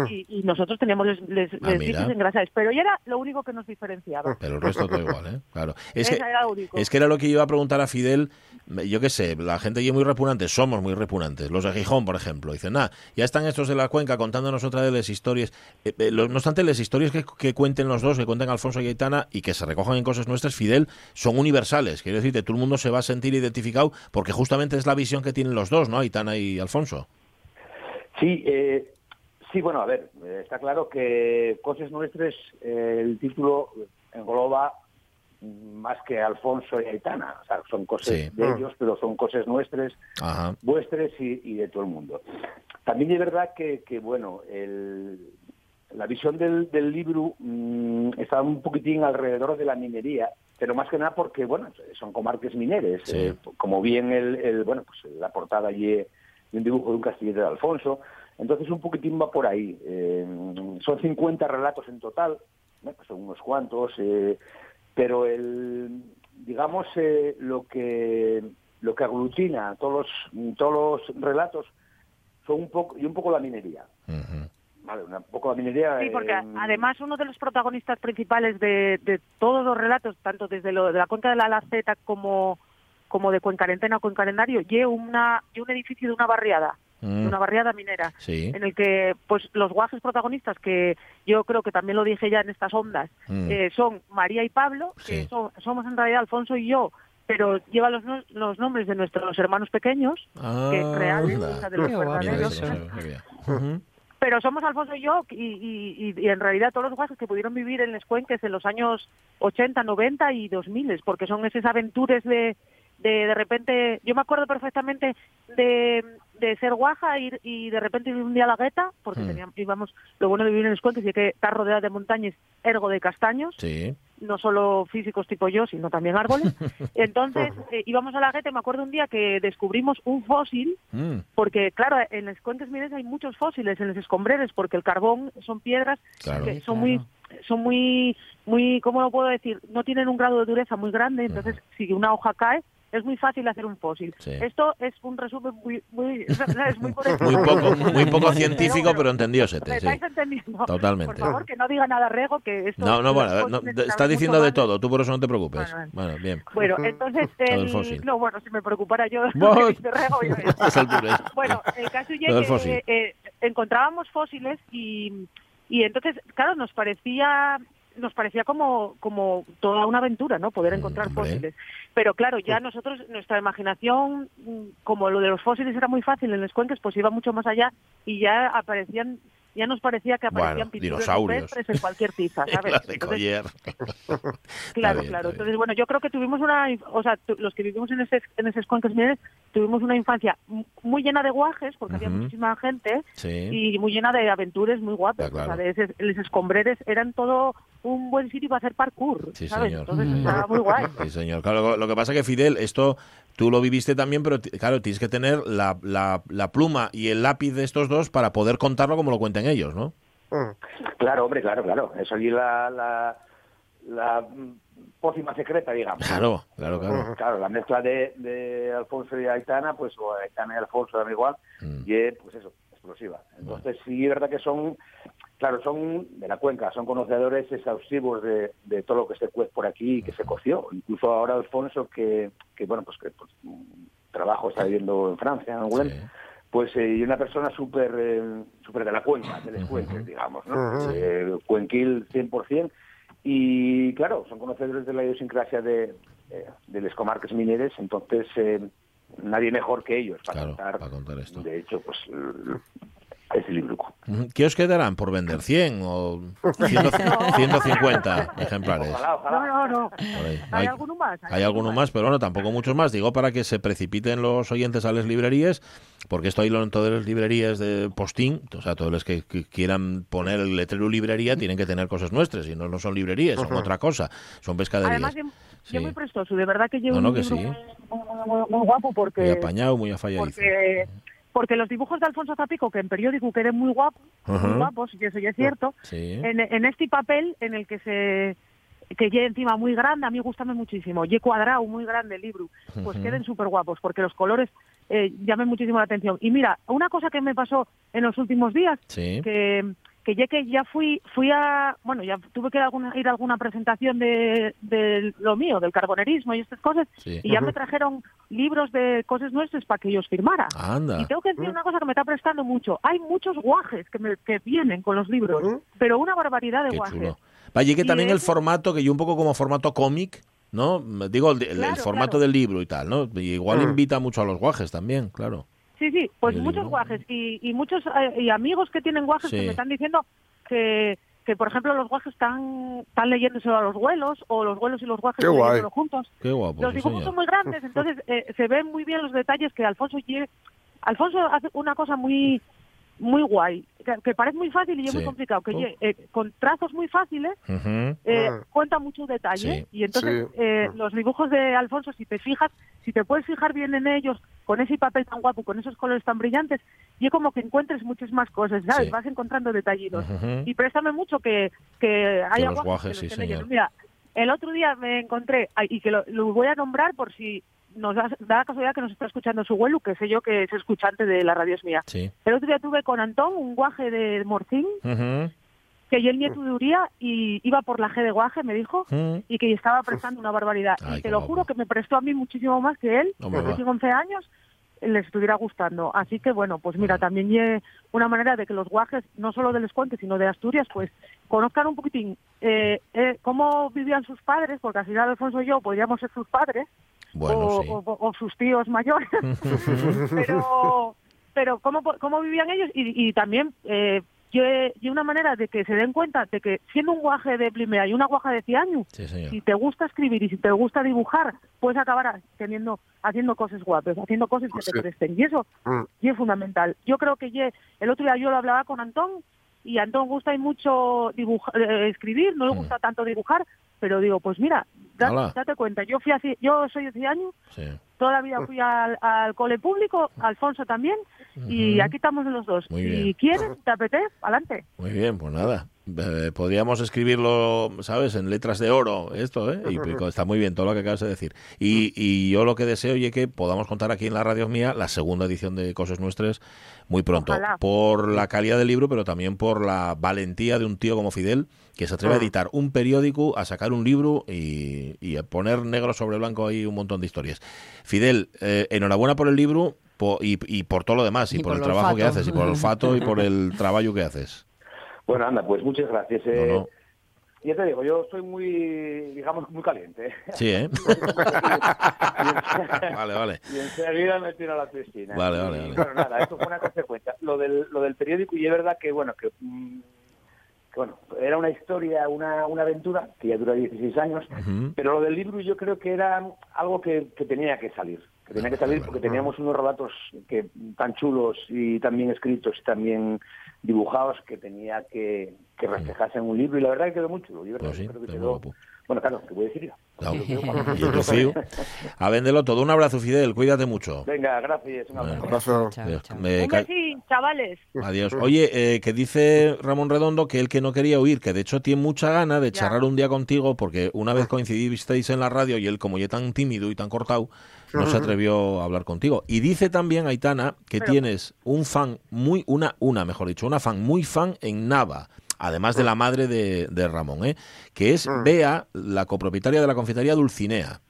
Speaker 4: y, y nosotros teníamos les, les,
Speaker 1: Ah,
Speaker 4: les. Pero ya era lo único que nos diferenciaba.
Speaker 1: pero el resto todo igual, ¿eh? Claro. Es que,
Speaker 4: era lo único.
Speaker 1: Es que era lo que iba a preguntar a Fidel. Yo qué sé, la gente allí es muy repugnante, somos muy repugnantes. Los de Gijón, por ejemplo, dicen, nada, ya están estos de la cuenca contándonos otra de las historias. Eh, eh, lo- no obstante, las historias que, que cuenten los dos, que cuenten Alfonso y Aitana y que se recojan en cosas nuestras, Fidel, son universales. Quiero decirte, todo el mundo se va a sentir identificado porque justamente es la visión que tienen los dos, ¿no? Aitana y Alfonso.
Speaker 5: Sí, eh, sí, bueno, a ver, eh, está claro que Cosas Nuestras, eh, el título engloba más que Alfonso y Aitana, o sea, son cosas
Speaker 1: Sí.
Speaker 5: de ellos, pero son cosas nuestras,
Speaker 1: Ajá.
Speaker 5: vuestras y, y de todo el mundo. También es verdad que, que, bueno, el- la visión del, del libro mm, está un poquitín alrededor de la minería, pero más que nada porque, bueno, son comarques mineres,
Speaker 1: Sí.
Speaker 5: eh, como bien el, el, bueno, pues la portada allí de un dibujo de un castillete de Alfonso, entonces un poquitín va por ahí. Eh, son 50 relatos en total, ¿no? Pues son unos cuantos, eh, pero el, digamos, eh, lo que lo que aglutina todos los, todos los relatos son un poco y un poco la minería. Vale, un poco de minería.
Speaker 4: Sí, porque
Speaker 5: eh,
Speaker 4: además uno de los protagonistas principales de, de todos los relatos, tanto desde lo de la cuenca de la Laceta como, como de Cuencarentena o Cuencarendario, lleva una, lle un edificio de una barriada,
Speaker 1: Mm.
Speaker 4: de una barriada minera,
Speaker 1: Sí.
Speaker 4: en el que pues los guajes protagonistas, que yo creo que también lo dije ya en estas ondas,
Speaker 1: Mm.
Speaker 4: eh, son María y Pablo, que son- somos en realidad Alfonso y yo, pero lleva los, los nombres de nuestros hermanos pequeños, que reales, o sea, de los verdaderos.
Speaker 1: Ujú.
Speaker 4: Pero somos Alfonso y yo, y, y- y- y en realidad todos los guajes que pudieron vivir en Les Cuenques en los años 80, 90 y 2000, porque son esas aventuras de, de de repente, yo me acuerdo perfectamente de, de ser guaja y de repente ir un día a la gueta, porque
Speaker 1: Mm.
Speaker 4: teníamos, íbamos, lo bueno de vivir en Les Cuenques es que está rodeada de montañas, ergo de castaños,
Speaker 1: Sí.
Speaker 4: no solo físicos tipo yo, sino también árboles. [LAUGHS] Entonces eh, íbamos a la gueta y me acuerdo un día que descubrimos un fósil
Speaker 1: Mm.
Speaker 4: porque claro, en los cuenques mineros hay muchos fósiles en los escombreres porque el carbón son piedras
Speaker 1: Claro.
Speaker 4: que son
Speaker 2: claro.
Speaker 4: muy son muy muy cómo lo puedo decir no tienen un grado de dureza muy grande entonces si una hoja cae es muy fácil hacer un fósil
Speaker 1: Sí.
Speaker 4: esto es un resumen muy muy [LAUGHS] es muy [LAUGHS]
Speaker 1: Muy poco, muy poco
Speaker 4: Pero
Speaker 1: científico,
Speaker 4: bueno,
Speaker 1: pero entendió
Speaker 4: ¿Me
Speaker 1: Sete, sí.
Speaker 4: entendiendo?
Speaker 1: Totalmente.
Speaker 4: Por favor, que no diga nada Rego, que esto...
Speaker 1: No, no, bueno, no, está diciendo de todo, tú por eso no te preocupes.
Speaker 4: Bueno,
Speaker 1: Bueno, bien.
Speaker 4: Bueno, entonces, [LAUGHS] el,
Speaker 1: fósil.
Speaker 4: no, bueno, si me preocupara yo de Rego, yo-
Speaker 1: alturas.
Speaker 4: Bueno, el caso
Speaker 1: del
Speaker 4: que eh, eh, encontrábamos fósiles y, y entonces, claro, nos parecía nos parecía como como toda una aventura, ¿no? Poder
Speaker 1: Mm,
Speaker 4: encontrar
Speaker 1: hombre.
Speaker 4: fósiles. Pero claro, ya nosotros, nuestra imaginación, mm, como lo de los fósiles era muy fácil en los cuenques, pues iba mucho más allá y ya aparecían ya nos parecía que
Speaker 1: Bueno,
Speaker 4: aparecían pinturas rupestres en cualquier tiza, [LAUGHS] ¿sabes?
Speaker 1: Las de
Speaker 4: Entonces. [LAUGHS] Claro, claro.
Speaker 1: bien.
Speaker 4: Entonces, bueno, yo creo que tuvimos una, o sea, tu- los que vivimos en ese, en esos cuencos mineros, tuvimos una infancia muy llena de guajes, porque había muchísima gente,
Speaker 1: Sí.
Speaker 4: y muy llena de aventuras muy guapas.
Speaker 1: Claro.
Speaker 4: O sea, de esos, los escombreres eran todo un buen sitio para hacer parkour,
Speaker 1: Sí,
Speaker 4: ¿sabes?
Speaker 1: señor.
Speaker 4: Entonces
Speaker 2: Mm.
Speaker 4: estaba muy guay.
Speaker 1: Sí, señor. Claro, lo- lo que pasa que Fidel, esto tú lo viviste también, pero claro, tienes que tener la, la, la pluma y el lápiz de estos dos para poder contarlo como lo cuentan ellos, ¿no?
Speaker 5: Mm. Claro, hombre, claro, claro. Eso allí la, la, la pócima secreta, digamos.
Speaker 1: Claro, claro, claro.
Speaker 5: Claro, la mezcla de, de Alfonso y Aitana, pues, o Aitana y Alfonso dan igual,
Speaker 1: Mm.
Speaker 5: y es, pues eso, explosiva. Entonces, sí, es verdad que son, claro, son de la cuenca, son conocedores exhaustivos de, de todo lo que se cuece por aquí y que se coció. Incluso ahora Alfonso, que, que bueno, pues que pues, trabajo está viviendo en Francia, en Angoulême,
Speaker 1: Sí.
Speaker 5: pues eh, y una persona súper eh, súper de la cuenca, de los cuenques, digamos, ¿no? Eh, cuenquil 100%. Y claro, son conocedores de la idiosincrasia de, eh, de las comarcas mineras, entonces eh, nadie mejor que ellos para,
Speaker 1: Claro,
Speaker 5: contar,
Speaker 1: para contar esto.
Speaker 5: de hecho, pues l- ese libro.
Speaker 1: Ujú. ¿Qué os quedarán por vender? ¿100 o 100 150 [LAUGHS] ejemplares?
Speaker 5: Ojalá, ojalá.
Speaker 4: No, no, no.
Speaker 1: Ahí.
Speaker 4: ¿Hay alguno más?
Speaker 1: Hay alguno más, pero bueno, tampoco muchos más. Digo para que se precipiten los oyentes a las librerías, porque esto hay en todas las librerías de postín, o sea, todos los que, que quieran poner el letrero librería tienen que tener cosas nuestras, y no, no son librerías, son otra cosa, son pescaderías.
Speaker 4: Además, yo,
Speaker 1: Sí.
Speaker 4: yo muy prestoso, de verdad que llevo
Speaker 1: No, no,
Speaker 4: un
Speaker 1: que
Speaker 4: libro
Speaker 1: sí.
Speaker 4: muy, muy- muy- muy guapo porque...
Speaker 1: Muy apañado, muy afalladizo.
Speaker 4: porque porque los dibujos de Alfonso Zapico, que en periódico queden muy guapos, muy guapos, y eso ya es cierto,
Speaker 1: Sí.
Speaker 4: en, en este papel en el que se que lleve encima muy grande, a mí gustame muchísimo, y cuadrado, muy grande el libro, pues queden súper guapos, porque los colores eh, llamen muchísimo la atención. Y mira, una cosa que me pasó en los últimos días,
Speaker 1: Sí.
Speaker 4: que, que ya que ya fui fui a bueno ya tuve que ir a alguna, ir a alguna presentación de, de lo mío del carbonerismo y estas cosas
Speaker 1: Sí.
Speaker 4: y ya me trajeron libros de cosas nuestras para que yo os firmara
Speaker 1: Anda.
Speaker 4: y tengo que decir una cosa que me está prestando mucho hay muchos guajes que, me, que vienen con los libros pero una barbaridad de
Speaker 1: Qué
Speaker 4: guajes
Speaker 1: chulo. Vaya, que
Speaker 4: Y
Speaker 1: también el formato, que yo un poco como formato cómic, ¿no? Digo, el, el- el
Speaker 4: Claro,
Speaker 1: formato
Speaker 4: claro.
Speaker 1: del libro y tal, ¿no? Y igual invita mucho a los guajes también, claro.
Speaker 4: Sí, sí, pues
Speaker 1: El
Speaker 4: muchos
Speaker 1: libro.
Speaker 4: guajes y, y muchos eh, y amigos que tienen guajes
Speaker 1: Sí.
Speaker 4: que me están diciendo que, que por ejemplo, los guajes están, están leyéndose a los vuelos o los vuelos y los guajes
Speaker 6: Qué guay.
Speaker 4: leyéndolo juntos.
Speaker 1: Qué guapo.
Speaker 4: los
Speaker 1: sí,
Speaker 4: dibujos
Speaker 1: señor.
Speaker 4: son muy grandes, [LAUGHS] entonces eh, se ven muy bien los detalles que Alfonso lle- Alfonso hace una cosa muy muy guay, que, que parece muy fácil y es
Speaker 1: Sí.
Speaker 4: muy complicado, que
Speaker 1: Oh.
Speaker 4: eh, con trazos muy fáciles
Speaker 1: Ujú.
Speaker 4: eh,
Speaker 6: Mm.
Speaker 4: cuenta mucho detalle
Speaker 1: Sí.
Speaker 4: y entonces
Speaker 6: Sí.
Speaker 4: eh,
Speaker 6: Mm.
Speaker 4: los dibujos de Alfonso si te fijas si te puedes fijar bien en ellos con ese papel tan guapo con esos colores tan brillantes y es como que encuentres muchas más cosas sabes
Speaker 1: Sí.
Speaker 4: vas encontrando detallitos y préstame mucho que que haya
Speaker 1: los
Speaker 4: guajes que lo
Speaker 1: sí,
Speaker 4: estén leyendo.
Speaker 1: señor.
Speaker 4: mira el otro día me encontré ay, y que lo, lo voy a nombrar por si nos da, da la casualidad que nos está escuchando su abuelo, que sé yo que es escuchante de la radio es mía.
Speaker 1: Sí.
Speaker 4: El otro día tuve con Antón un guaje de Morcín, que yo el nieto de Uría y iba por la G de guaje, me dijo, y que estaba prestando una barbaridad.
Speaker 1: Ay,
Speaker 4: y te lo
Speaker 1: guapo.
Speaker 4: juro que me prestó a mí muchísimo más que él, que
Speaker 1: va.
Speaker 4: tiene 11 años, les estuviera gustando. Así que bueno, pues mira, también una manera de que los guajes, no solo del Escuente, sino de Asturias, pues conozcan un poquitín eh, eh, cómo vivían sus padres, porque al final Alfonso y yo podríamos ser sus padres,
Speaker 1: Bueno,
Speaker 4: o,
Speaker 1: sí.
Speaker 4: o- o sus tíos mayores, [LAUGHS] pero pero cómo, cómo vivían ellos y, y también eh, yo, he- yo una manera de que se den cuenta de que siendo un guaje de primera y una guaja de 100 años,
Speaker 1: Sí,
Speaker 4: si te gusta escribir y si te gusta dibujar, puedes acabar teniendo, haciendo cosas guapas, haciendo cosas que
Speaker 6: Sí.
Speaker 4: te presten. Y eso
Speaker 6: Mm.
Speaker 4: y es fundamental. Yo creo que ye- el otro día yo lo hablaba con Antón y a Antón gusta y mucho dibujar, eh, escribir, no le
Speaker 1: Mm.
Speaker 4: gusta tanto dibujar, pero digo, pues mira, da-
Speaker 1: Hala.
Speaker 4: date cuenta, yo fui así, yo soy de 100 años
Speaker 1: Sí.
Speaker 4: toda la vida fui al, al cole público, Alfonso también, y aquí estamos los dos.
Speaker 1: Muy
Speaker 4: si
Speaker 1: bien.
Speaker 4: quieres, te apetece, adelante.
Speaker 1: Muy bien, pues nada. Eh, podríamos escribirlo, ¿sabes? En letras de oro, esto, ¿eh? Y [LAUGHS] está muy bien todo lo que acabas de decir. Y, y yo lo que deseo y es que podamos contar aquí en la radio mía la segunda edición de Cosas Nuestras muy pronto.
Speaker 4: Ojalá.
Speaker 1: Por la calidad del libro, pero también por la valentía de un tío como Fidel, que se atreve a
Speaker 6: Mm.
Speaker 1: editar un periódico, a sacar un libro y, y a poner negro sobre blanco ahí un montón de historias. Fidel, eh, enhorabuena por el libro po- y, y por todo lo demás, y,
Speaker 2: Y
Speaker 1: por,
Speaker 2: por
Speaker 1: el trabajo que haces, y por el olfato y por el [LAUGHS] trabajo que haces.
Speaker 5: Bueno, anda, pues muchas gracias. eh.
Speaker 1: No, no.
Speaker 5: Ya te digo, yo soy muy, digamos, muy caliente.
Speaker 1: Sí, ¿eh? [LAUGHS] [LAUGHS] vale, vale.
Speaker 5: Y enseguida me tiro a la piscina.
Speaker 1: Vale, vale, vale.
Speaker 5: Bueno, nada, esto fue una consecuencia. Lo del, lo del periódico, y es verdad que, bueno, que, mm, que, bueno, era una historia, una, una aventura que ya dura 16 años, pero lo del libro yo creo que era algo que, que tenía que salir. Que tenía que salir porque teníamos unos relatos que tan chulos y tan bien escritos y tan bien dibujados que tenía que, que reflejarse en un libro. Y la verdad que quedó muy chulo. Yo
Speaker 1: Pues sí,
Speaker 5: creo que
Speaker 1: está muy
Speaker 5: quedó...
Speaker 1: guapo.
Speaker 5: Bueno, claro, ¿qué voy a decir yo?
Speaker 1: Claro. Yo confío. [LAUGHS] A véndelo todo. Un abrazo, Fidel. Cuídate mucho.
Speaker 5: Venga, gracias. Un abrazo.
Speaker 1: Bueno.
Speaker 6: Abrazo.
Speaker 2: Chao,
Speaker 1: Eh,
Speaker 2: chao.
Speaker 1: me
Speaker 4: besín, chavales.
Speaker 1: Adiós. Oye, eh, que dice Ramón Redondo que él que no quería oír, que de hecho tiene mucha gana de
Speaker 4: Ya.
Speaker 1: charlar un día contigo, porque una vez coincidisteis en la radio y él, como ya tan tímido y tan cortado, no se atrevió a hablar contigo. Y dice también Aitana que
Speaker 4: Pero-
Speaker 1: tienes un fan muy, una, una, mejor dicho, una fan muy fan en Nava. Además de la madre de, de Ramón, ¿eh? que es Bea, la copropietaria de la confitería Dulcinea.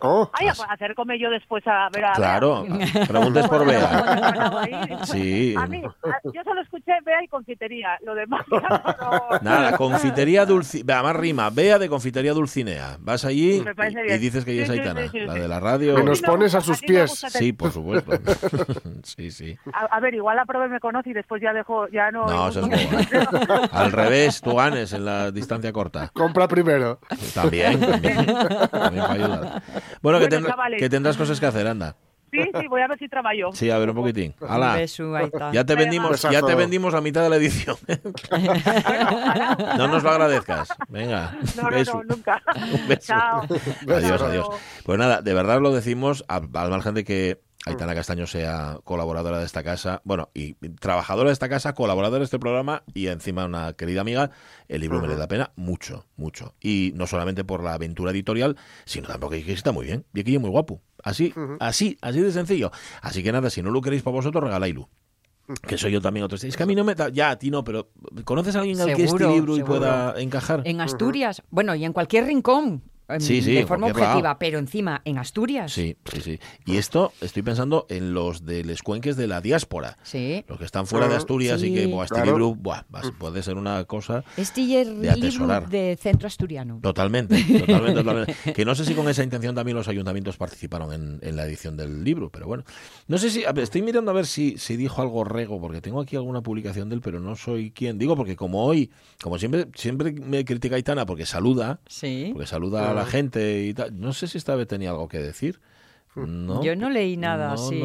Speaker 6: Oh,
Speaker 4: Ay, pues acércome yo después a ver a
Speaker 1: Claro, preguntes por Bea. [LAUGHS] Sí.
Speaker 4: A mí, a- yo solo escuché Bea y confitería, lo demás ya no-
Speaker 1: Nada, confitería Dulcinea, más rima, Bea de confitería Dulcinea. Vas allí y, y dices que ella es
Speaker 4: Sí, sí,
Speaker 1: Aitana,
Speaker 4: sí, sí,
Speaker 1: la de la radio.
Speaker 6: Que nos pones a sus pies.
Speaker 1: Sí, por supuesto. [LAUGHS] sí, sí.
Speaker 4: A, a ver, igual la prueba me conoce y después ya dejo, ya no...
Speaker 1: No, eso es boba. Al revés, tú ganes en la distancia corta.
Speaker 6: compra primero.
Speaker 1: También, también. [LAUGHS] También para ayudar. Bueno, que,
Speaker 4: Bueno, chavales.
Speaker 1: que tendrás cosas que hacer, anda.
Speaker 4: Sí, sí, voy a ver si trabajo.
Speaker 1: Sí, a ver un poquitín.
Speaker 2: Ahí está.
Speaker 1: ya te vendimos, ya te vendimos la mitad de la edición. [LAUGHS] No nos lo agradezcas. Venga,
Speaker 4: No, no, no, nunca. [LAUGHS]
Speaker 1: Un beso.
Speaker 4: Chao.
Speaker 1: Adiós, adiós. Pues nada, de verdad lo decimos, a- al margen de que Aitana Castaño sea colaboradora de esta casa, bueno, y trabajadora de esta casa, colaboradora de este programa y encima una querida amiga, el libro merece la pena mucho, mucho. Y no solamente por la aventura editorial, sino también porque está muy bien, y aquí es muy guapo. Así, así, así de sencillo. Así que nada, si no lo queréis para vosotros, regaláislo. Que soy yo también otro. Es que a mí no me da. Ya, a ti no, pero ¿conoces a alguien al que este
Speaker 2: Seguro,
Speaker 1: libro y
Speaker 2: seguro.
Speaker 1: pueda encajar?
Speaker 2: En Asturias, bueno, y en cualquier rincón,
Speaker 1: Sí, sí,
Speaker 2: de forma
Speaker 1: lado.
Speaker 2: objetiva, pero encima en Asturias.
Speaker 1: Sí, sí, sí. Y esto estoy pensando en los de los cuenques de la diáspora.
Speaker 2: Sí.
Speaker 1: Los que están fuera de Asturias y que buah, este
Speaker 6: Claro.
Speaker 1: libro buah, puede ser una cosa
Speaker 2: Este
Speaker 1: De atesorar.
Speaker 2: de centro asturiano.
Speaker 1: totalmente, [LAUGHS] totalmente, totalmente. Que no sé si con esa intención también los ayuntamientos participaron en, en la edición del libro, pero bueno. No sé si, ver, estoy mirando a ver si, si dijo algo Rego, porque tengo aquí alguna publicación de él, pero no soy quien. Digo, porque como hoy, como siempre, siempre me critica Aitana porque saluda,
Speaker 2: Sí.
Speaker 1: porque saluda a la gente y tal. No sé si esta vez tenía algo que decir. No,
Speaker 2: Yo no leí nada
Speaker 1: no,
Speaker 2: así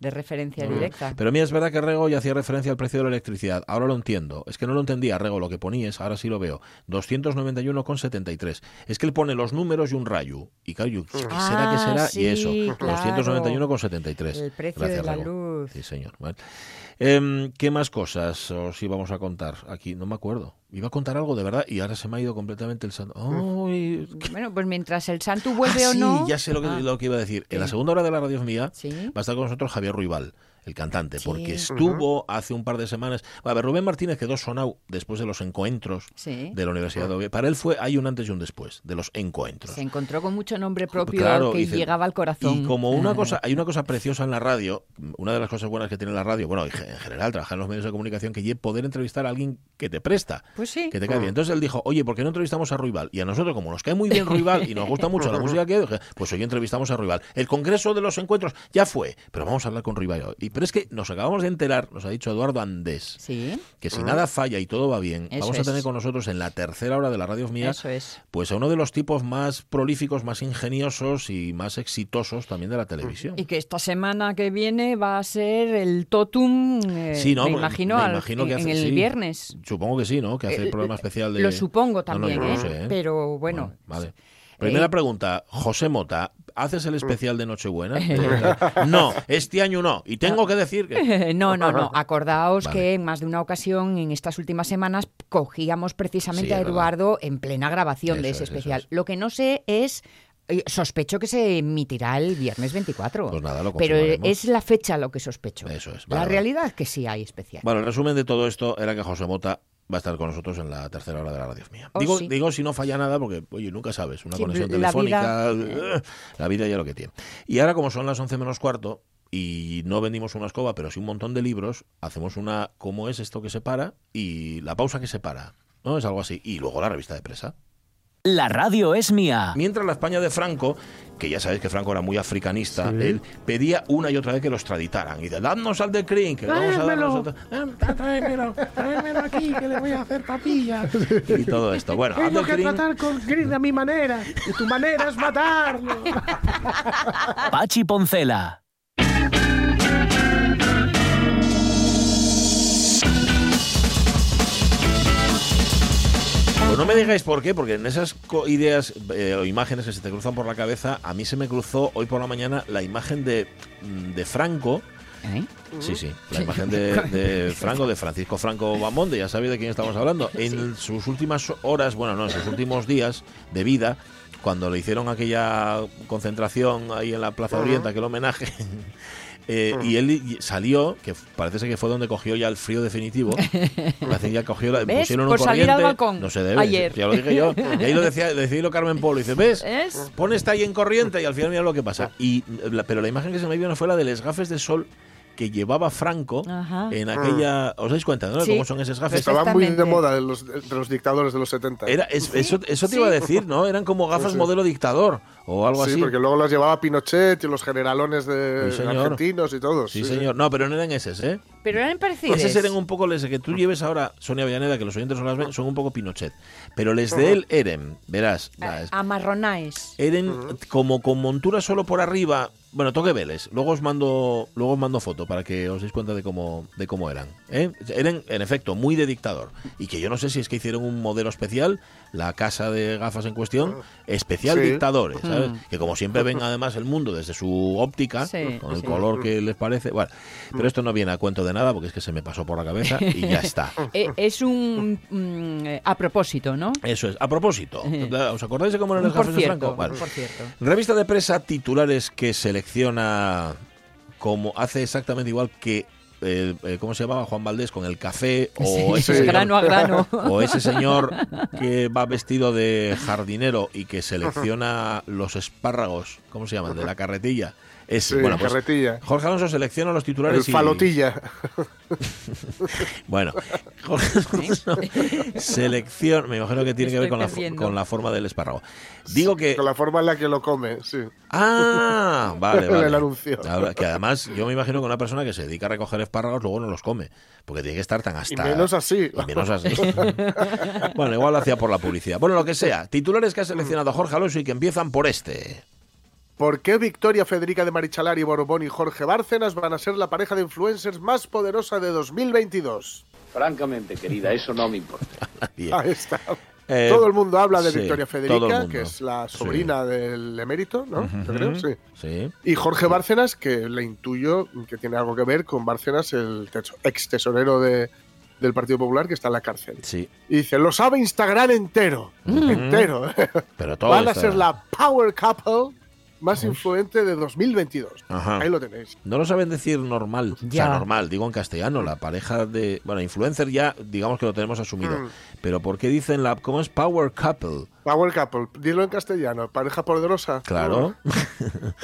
Speaker 2: de referencia directa.
Speaker 1: Pero mira, es verdad que Rego ya hacía referencia al precio de la electricidad. Ahora lo entiendo. Es que no lo entendía, Rego, lo que ponías, ahora sí lo veo. 291,73. Es que él pone los números y un rayo. Y claro, ¿qué será,
Speaker 2: Ah,
Speaker 1: qué será?
Speaker 2: sí,
Speaker 1: y eso,
Speaker 2: claro.
Speaker 1: 291,73.
Speaker 2: El precio
Speaker 1: Gracias,
Speaker 2: de la
Speaker 1: Rego.
Speaker 2: luz.
Speaker 1: Sí, señor. Em, ¿Qué más cosas os íbamos a contar aquí? No me acuerdo. Iba a contar algo de verdad y ahora se me ha ido completamente el santo.
Speaker 2: Bueno, pues mientras el santo
Speaker 1: Ah,
Speaker 2: vuelve o
Speaker 1: sí,
Speaker 2: no.
Speaker 1: ya sé lo que,
Speaker 2: Ah,
Speaker 1: lo que iba a decir. En la segunda hora de la radio mía
Speaker 2: Sí.
Speaker 1: va a estar con nosotros Javier Ruibal, el cantante,
Speaker 2: Sí.
Speaker 1: porque estuvo hace un par de semanas. A ver, Rubén Martínez quedó sonado después de los encuentros
Speaker 2: Sí.
Speaker 1: de la Universidad de Oviedo. Para él fue hay un antes y un después de los encuentros.
Speaker 2: Se encontró con mucho nombre propio
Speaker 1: Claro,
Speaker 2: que
Speaker 1: dice-
Speaker 2: llegaba al corazón.
Speaker 1: Y como una cosa, hay una cosa preciosa en la radio, una de las cosas buenas que tiene la radio, bueno, en ge- en general, trabajar en los medios de comunicación, que es poder entrevistar a alguien que te presta.
Speaker 2: Pues sí.
Speaker 1: Que te cae bien. Entonces él dijo, oye, ¿por qué no entrevistamos a Ruibal? Y a nosotros, como nos cae muy bien Ruibal y nos gusta mucho la [LAUGHS] música que pues hoy entrevistamos a Ruibal. El congreso de los encuentros ya fue, pero vamos a hablar con Ruibal hoy. Pero es que nos acabamos de enterar, nos ha dicho Eduardo Andés,
Speaker 2: Sí,
Speaker 1: que si nada falla y todo va bien,
Speaker 2: Eso
Speaker 1: vamos a
Speaker 2: es.
Speaker 1: tener con nosotros en la tercera hora de la radio mía,
Speaker 2: eso es.
Speaker 1: pues a uno de los tipos más prolíficos, más ingeniosos y más exitosos también de la televisión.
Speaker 2: Y que esta semana que viene va a ser el totum, eh,
Speaker 1: Sí, ¿no?
Speaker 2: me
Speaker 1: Me-
Speaker 2: imagino,
Speaker 1: me
Speaker 2: al-
Speaker 1: imagino que
Speaker 2: en,
Speaker 1: hace-
Speaker 2: en el
Speaker 1: sí.
Speaker 2: viernes.
Speaker 1: Supongo que sí, ¿no? Que hace el
Speaker 2: Eh,
Speaker 1: programa especial de...
Speaker 2: Lo supongo
Speaker 1: No, no,
Speaker 2: también,
Speaker 1: yo no
Speaker 2: ¿eh?
Speaker 1: lo sé, ¿eh?
Speaker 2: Pero bueno.
Speaker 1: vale. Primera
Speaker 2: eh,
Speaker 1: pregunta, José Mota, ¿haces el especial de Nochebuena? [LAUGHS] No, este año no. Y tengo que decir que... [LAUGHS]
Speaker 2: No, no, no. [LAUGHS] Acordaos
Speaker 1: Vale.
Speaker 2: que en más de una ocasión en estas últimas semanas cogíamos precisamente
Speaker 1: Sí,
Speaker 2: a. Eduardo en plena grabación de ese
Speaker 1: es,
Speaker 2: especial.
Speaker 1: es.
Speaker 2: Lo que no sé es. eh, Sospecho que se emitirá el viernes 24.
Speaker 1: Pues nada, lo
Speaker 2: Pero es la fecha lo que sospecho.
Speaker 1: Eso es,
Speaker 2: La
Speaker 1: vale.
Speaker 2: realidad es que sí hay especial.
Speaker 1: Bueno, el resumen de todo esto era que José Mota va a estar con nosotros en la tercera hora de la radio mía.
Speaker 2: Oh,
Speaker 1: digo,
Speaker 2: sí.
Speaker 1: digo si no falla nada, porque, oye, nunca sabes, una
Speaker 2: Sí,
Speaker 1: conexión
Speaker 2: la
Speaker 1: telefónica,
Speaker 2: vida-
Speaker 1: eh, la vida ya lo que tiene. Y ahora, como son las 11 menos cuarto, y no vendimos una escoba, pero sí un montón de libros, hacemos una ¿cómo es esto que se para? y la pausa que se para. ¿No? Es algo así. Y luego la revista de presa.
Speaker 3: La radio es mía.
Speaker 1: Mientras la España de Franco, que ya sabéis que Franco era muy africanista, él pedía una y otra vez que lo extraditaran. Y de, dadnos al de Crin, que vamos a darnos otra-".
Speaker 6: Ah, Tráemelo, tráemelo aquí, que le voy a hacer papilla. [LAUGHS]
Speaker 1: Y todo esto. Bueno,
Speaker 6: Tengo que tratar con Green a mi manera. Y tu manera es matarlo.
Speaker 3: Pachi Poncela.
Speaker 1: Pues no me digáis por qué, porque en esas ideas eh, o imágenes que se te cruzan por la cabeza, a mí se me cruzó hoy por la mañana la imagen de, mm, de Franco.
Speaker 2: ¿Eh?
Speaker 1: Sí, sí, la imagen de, [LAUGHS] de Franco, de Francisco Franco Bamonde, ya sabéis de quién estamos hablando. En sus últimas horas, bueno, no, en sus últimos días de vida, cuando le hicieron aquella concentración ahí en la Plaza Oriente, aquel homenaje, [LAUGHS] eh, y él y- salió, que parece ser que fue donde cogió ya el frío definitivo, [LAUGHS] parece que ya cogió la,
Speaker 2: ¿Ves?
Speaker 1: pusieron un
Speaker 2: Por salir al balcón
Speaker 1: no se debe,
Speaker 2: ayer.
Speaker 1: ya lo dije yo, y ahí lo decía, [LAUGHS] hilo Carmen Polo, dice, ¿ves?
Speaker 2: ¿Es?
Speaker 1: Pon esta ahí en corriente y al final mira lo que pasa. Y, la- pero la imagen que se me vino fue la de las gafes de sol que llevaba Franco
Speaker 2: Ajá.
Speaker 1: en aquella... ¿Os dais cuenta, no?
Speaker 2: Sí.
Speaker 1: cómo son esas gafes.
Speaker 2: Perfecto.
Speaker 7: Estaba muy de moda de los, de los dictadores de los 70.
Speaker 1: Era, es- eso, eso te iba a decir, ¿no? Eran como gafas
Speaker 7: Sí, sí.
Speaker 1: modelo dictador o algo
Speaker 7: sí,
Speaker 1: así.
Speaker 7: porque luego las llevaba Pinochet y los generalones de
Speaker 1: Sí,
Speaker 7: argentinos y todos.
Speaker 1: Sí, señor. No, pero no eran eses, ¿eh?
Speaker 2: Pero eran parecidos.
Speaker 1: Eses eran un poco les que tú lleves ahora, Sonia Villaneda, que los oyentes no las ven, son un poco Pinochet. Pero les de él eren, verás, las-
Speaker 2: Amarronáis.
Speaker 1: Eren como con montura solo por arriba. Bueno, toque veles. Luego os mando, luego os mando foto para que os deis cuenta de cómo, de cómo eran. ¿eh? Eran, en efecto, muy de dictador. Y que yo no sé si es que hicieron un modelo especial, la casa de gafas en cuestión, especial
Speaker 7: Sí.
Speaker 1: dictadores, ¿sabes?
Speaker 2: Mm.
Speaker 1: Que como siempre ven además el mundo desde su óptica,
Speaker 2: Sí,
Speaker 1: con el
Speaker 2: sí.
Speaker 1: color que les parece. Bueno, pero esto no viene a cuento de nada porque es que se me pasó por la cabeza y ya está. [LAUGHS]
Speaker 2: Eh, es un. mm, eh, a propósito, ¿no?
Speaker 1: Eso es. A propósito, ¿os acordáis de cómo eran las
Speaker 2: por
Speaker 1: gafas de. Franco? Vale.
Speaker 2: por cierto.
Speaker 1: Revista de presa, titulares que selecciona como hace exactamente igual que eh, eh, ¿cómo se llamaba? Juan Valdés con el café o ese, señor,
Speaker 2: Grano a grano.
Speaker 1: o ese señor que va vestido de jardinero y que selecciona los espárragos, ¿cómo se llaman? De la carretilla. Ese,
Speaker 7: Sí,
Speaker 1: bueno, pues,
Speaker 7: carretilla.
Speaker 1: Jorge Alonso selecciona los
Speaker 7: El
Speaker 1: titulares y
Speaker 7: falotilla. [LAUGHS]
Speaker 1: bueno, Jorge Alonso selecciona, me imagino que tiene que ver con la, con la forma del espárrago. Digo que
Speaker 7: Con la forma en la que lo come, sí.
Speaker 1: Ah, [LAUGHS] vale, vale.
Speaker 7: el anuncio.
Speaker 1: Ahora, que además yo me imagino que una persona que se dedica a recoger espárragos luego no los come, porque tiene que estar tan
Speaker 7: Y
Speaker 1: hasta...
Speaker 7: menos así.
Speaker 1: y menos así. [LAUGHS] bueno, igual lo hacía por la publicidad. Bueno, lo que sea. Titulares que ha seleccionado Jorge Alonso y que empiezan por este.
Speaker 7: ¿Por qué Victoria Federica de Marichalari Borbón y Jorge Bárcenas van a ser la pareja de influencers más poderosa de 2022?
Speaker 8: Francamente, querida, eso no me importa. [LAUGHS]
Speaker 7: Ahí está.
Speaker 1: Eh,
Speaker 7: todo el mundo habla de
Speaker 1: sí,
Speaker 7: Victoria Federica, que es la
Speaker 1: Sí.
Speaker 7: sobrina del emérito, ¿no? Yo creo, sí.
Speaker 1: Sí.
Speaker 7: Y Jorge Bárcenas, que le intuyo que tiene algo que ver con Bárcenas, el ex tesorero de, del Partido Popular que está en la cárcel.
Speaker 1: Sí,
Speaker 7: Y dice, lo sabe Instagram entero. Entero.
Speaker 1: pero todo
Speaker 7: Van a ser la Power Couple más influente de 2022.
Speaker 1: Ajá.
Speaker 7: Ahí lo tenéis.
Speaker 1: No lo saben decir normal. O
Speaker 2: Ya.
Speaker 1: sea, normal, digo en castellano, la pareja de... Bueno, influencer ya, digamos que lo tenemos asumido.
Speaker 7: Mm.
Speaker 1: Pero ¿por qué dicen la... ¿Cómo es Power Couple?
Speaker 7: Power Couple, dilo en castellano, pareja poderosa.
Speaker 1: Claro,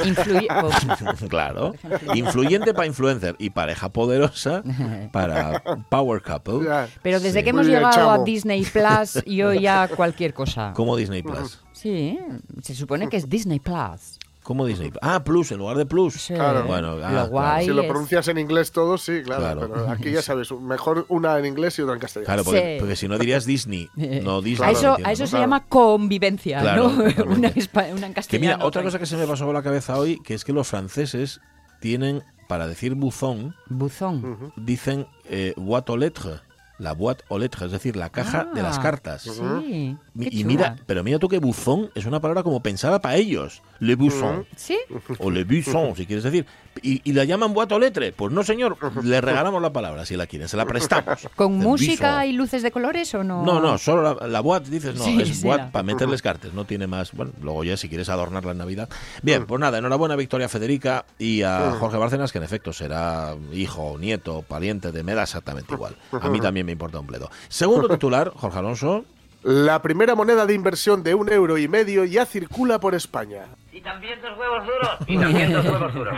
Speaker 2: Influye- [LAUGHS] pues,
Speaker 1: claro. Influyente para influencer y pareja poderosa [LAUGHS] para Power Couple.
Speaker 7: Ya.
Speaker 2: Pero desde
Speaker 1: Sí.
Speaker 2: que hemos
Speaker 7: bien,
Speaker 2: llegado a. Disney Plus, yo ya cualquier cosa.
Speaker 1: Como Disney Plus.
Speaker 2: Sí, se supone que es Disney Plus.
Speaker 1: ¿Cómo Disney Plus? Ah, Plus en lugar de Plus.
Speaker 2: Sí.
Speaker 7: Claro.
Speaker 1: Bueno, ah,
Speaker 2: Lo
Speaker 1: claro.
Speaker 2: guay
Speaker 7: Si lo pronuncias en inglés todo, sí, claro.
Speaker 1: Claro.
Speaker 7: Pero aquí ya sabes, mejor una en inglés y otra en castellano.
Speaker 1: Claro, porque,
Speaker 2: Sí.
Speaker 1: porque si no dirías Disney, [LAUGHS] no Disney.
Speaker 2: a eso,
Speaker 1: entiendo,
Speaker 2: a eso
Speaker 1: ¿no?
Speaker 2: se
Speaker 7: Claro.
Speaker 2: llama convivencia,
Speaker 1: Claro,
Speaker 2: ¿no? [LAUGHS] una, en una en
Speaker 1: Que
Speaker 2: castellano.
Speaker 1: mira, otra cosa que se me pasó por la cabeza hoy, que es que los franceses tienen, para decir buzón,
Speaker 2: Buzón.
Speaker 1: dicen eh, lettres, la boîte aux lettres, es decir, la caja de las
Speaker 2: Ah,
Speaker 1: cartas.
Speaker 2: Sí.
Speaker 1: Y mira, pero mira tú que buzón es una palabra como pensada para ellos. Le buzón.
Speaker 2: ¿Sí?
Speaker 1: O le buzón, si quieres decir. Y, y la llaman boîte aux lettres. Pues no, señor, le regalamos la palabra si la quieren, se la prestamos. [LAUGHS]
Speaker 2: ¿Con
Speaker 1: Le
Speaker 2: música
Speaker 1: buzón.
Speaker 2: y luces de colores o no?
Speaker 1: No, no, solo la, la boîte, dices, no,
Speaker 2: Sí,
Speaker 1: es
Speaker 2: sí,
Speaker 1: boîte para meterles cartas, no tiene más. Bueno, luego ya si quieres adornarla en Navidad. Bien, pues nada, enhorabuena a Victoria Federica y a Jorge Bárcenas, que en efecto será hijo, nieto, pariente de, me da exactamente igual. A mí también me importa un bledo. Segundo titular, [LAUGHS] Jorge Alonso.
Speaker 7: La primera moneda de inversión de un euro y medio ya circula por España.
Speaker 9: Y también dos huevos duros. Y también dos huevos duros.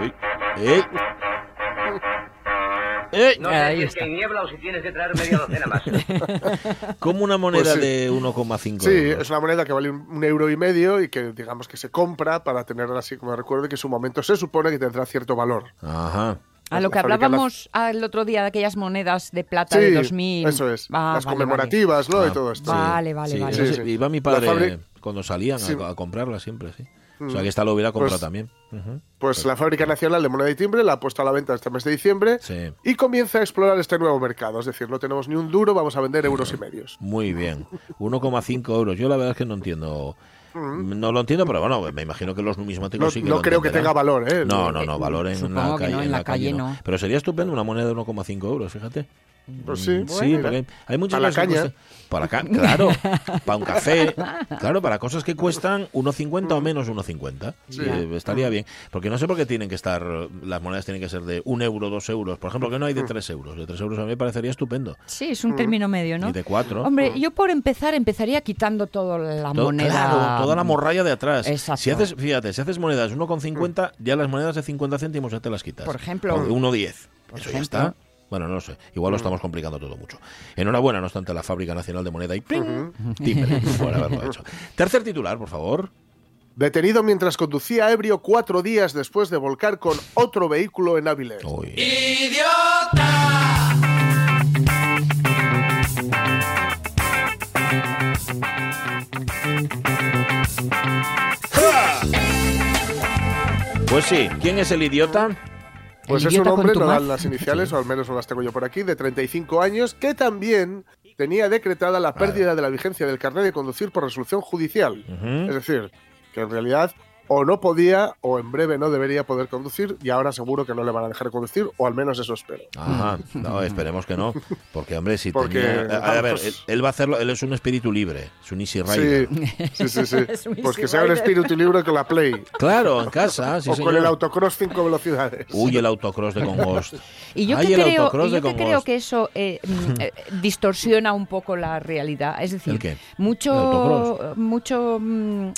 Speaker 1: Uy. ¡Ey! ¡Ey!
Speaker 9: No sé si es que niebla o si tienes que traer media docena más. [LAUGHS]
Speaker 1: Como una moneda
Speaker 7: Pues sí.
Speaker 1: de 1,5
Speaker 7: Sí,
Speaker 1: euros.
Speaker 7: es una moneda que vale un un euro y medio y que digamos que se compra para tenerla así como recuerdo y que en su momento se supone que tendrá cierto valor.
Speaker 1: Ajá.
Speaker 2: A lo que hablábamos al otro día de aquellas monedas de plata
Speaker 7: Sí,
Speaker 2: de 2000.
Speaker 7: eso es.
Speaker 2: Ah,
Speaker 7: las
Speaker 2: vale,
Speaker 7: conmemorativas, ¿no?
Speaker 1: Ah,
Speaker 7: y todo esto.
Speaker 2: Vale, vale,
Speaker 1: Sí,
Speaker 2: vale.
Speaker 1: eso
Speaker 7: Sí,
Speaker 1: sí,
Speaker 7: sí.
Speaker 1: Iba mi padre
Speaker 7: fabri-
Speaker 1: cuando salían a-
Speaker 7: Sí.
Speaker 1: a, comprarla siempre, sí. O
Speaker 7: Mm.
Speaker 1: sea que esta lo hubiera comprado
Speaker 7: Pues-
Speaker 1: también. Ujú.
Speaker 7: Pues la Fábrica Nacional de Moneda y Timbre la ha puesto a la venta este mes de diciembre
Speaker 1: Sí.
Speaker 7: y comienza a explorar este nuevo mercado. Es decir, no tenemos ni un duro, vamos a vender euros y medios.
Speaker 1: Muy bien. [LAUGHS] 1,5 euros. Yo la verdad es que no entiendo. No lo entiendo, pero bueno, me imagino que los numismáticos
Speaker 7: Mm. No,
Speaker 1: sí que
Speaker 7: no
Speaker 1: lo
Speaker 7: creo que tenga valor, ¿eh?
Speaker 1: No, no, no, valor en la calle,
Speaker 2: no,
Speaker 1: en la calle no. Pero sería estupendo una moneda de 1,5 euros, fíjate.
Speaker 7: Pues sí,
Speaker 1: porque hay, muchas
Speaker 7: Para la
Speaker 1: cosas que
Speaker 7: caña.
Speaker 1: cuestan- Para ca- claro, para un café, claro, para cosas que cuestan 1,50 o menos 1,50.
Speaker 7: Sí.
Speaker 1: Eh, estaría bien. Porque no sé por qué tienen que estar, las monedas tienen que ser de 1 euro, 2 euros. Por ejemplo, que no hay de 3 euros. De 3 euros a mí me parecería estupendo.
Speaker 2: Sí, es un término medio, ¿no?
Speaker 1: Y de 4.
Speaker 2: Hombre, yo por empezar empezaría quitando toda la
Speaker 1: Todo-
Speaker 2: moneda.
Speaker 1: Claro, toda la morralla de atrás.
Speaker 2: Exacto.
Speaker 1: Si haces, fíjate, si haces monedas 1,50, ya las monedas de 50 céntimos ya te las quitas.
Speaker 2: Por ejemplo.
Speaker 1: O de 1,10.
Speaker 2: Por
Speaker 1: Eso ya está. Bueno, no lo sé. Igual lo estamos complicando todo mucho. Enhorabuena, no obstante, a la Fábrica Nacional de Moneda y timbre por haberlo hecho. Tercer titular, por favor.
Speaker 7: Detenido mientras conducía ebrio cuatro días después de volcar con otro vehículo en Avilés.
Speaker 1: Uy. Pues sí, ¿quién es el idiota?
Speaker 7: Pues
Speaker 2: El
Speaker 7: es un hombre, no dan las iniciales, o al menos no las tengo yo por aquí, de 35 años, que también tenía decretada la pérdida de la vigencia del carnet de conducir por resolución judicial. Es decir, que en realidad o no podía o en breve no debería poder conducir y ahora seguro que no le van a dejar conducir, o al menos eso espero.
Speaker 1: Ajá, no, esperemos que no. Porque, hombre, si
Speaker 7: Porque,
Speaker 1: tenía... A, a ver, él, él va a hacerlo, él es un espíritu libre, es un easy
Speaker 7: Sí,
Speaker 1: rider.
Speaker 7: sí, sí. sí. [LAUGHS]
Speaker 2: Un
Speaker 7: Pues que sea un espíritu libre con la Play.
Speaker 1: Claro, en casa, sí, [LAUGHS]
Speaker 7: o
Speaker 1: señor.
Speaker 7: con el autocross 5 velocidades.
Speaker 1: Uy, el autocross de Congost.
Speaker 2: Y yo
Speaker 1: Ay,
Speaker 2: que creo, y yo que creo que eso eh, mm, eh, distorsiona un poco la realidad. Es decir,
Speaker 1: ¿El qué? ¿El
Speaker 2: mucho, mucho, mm,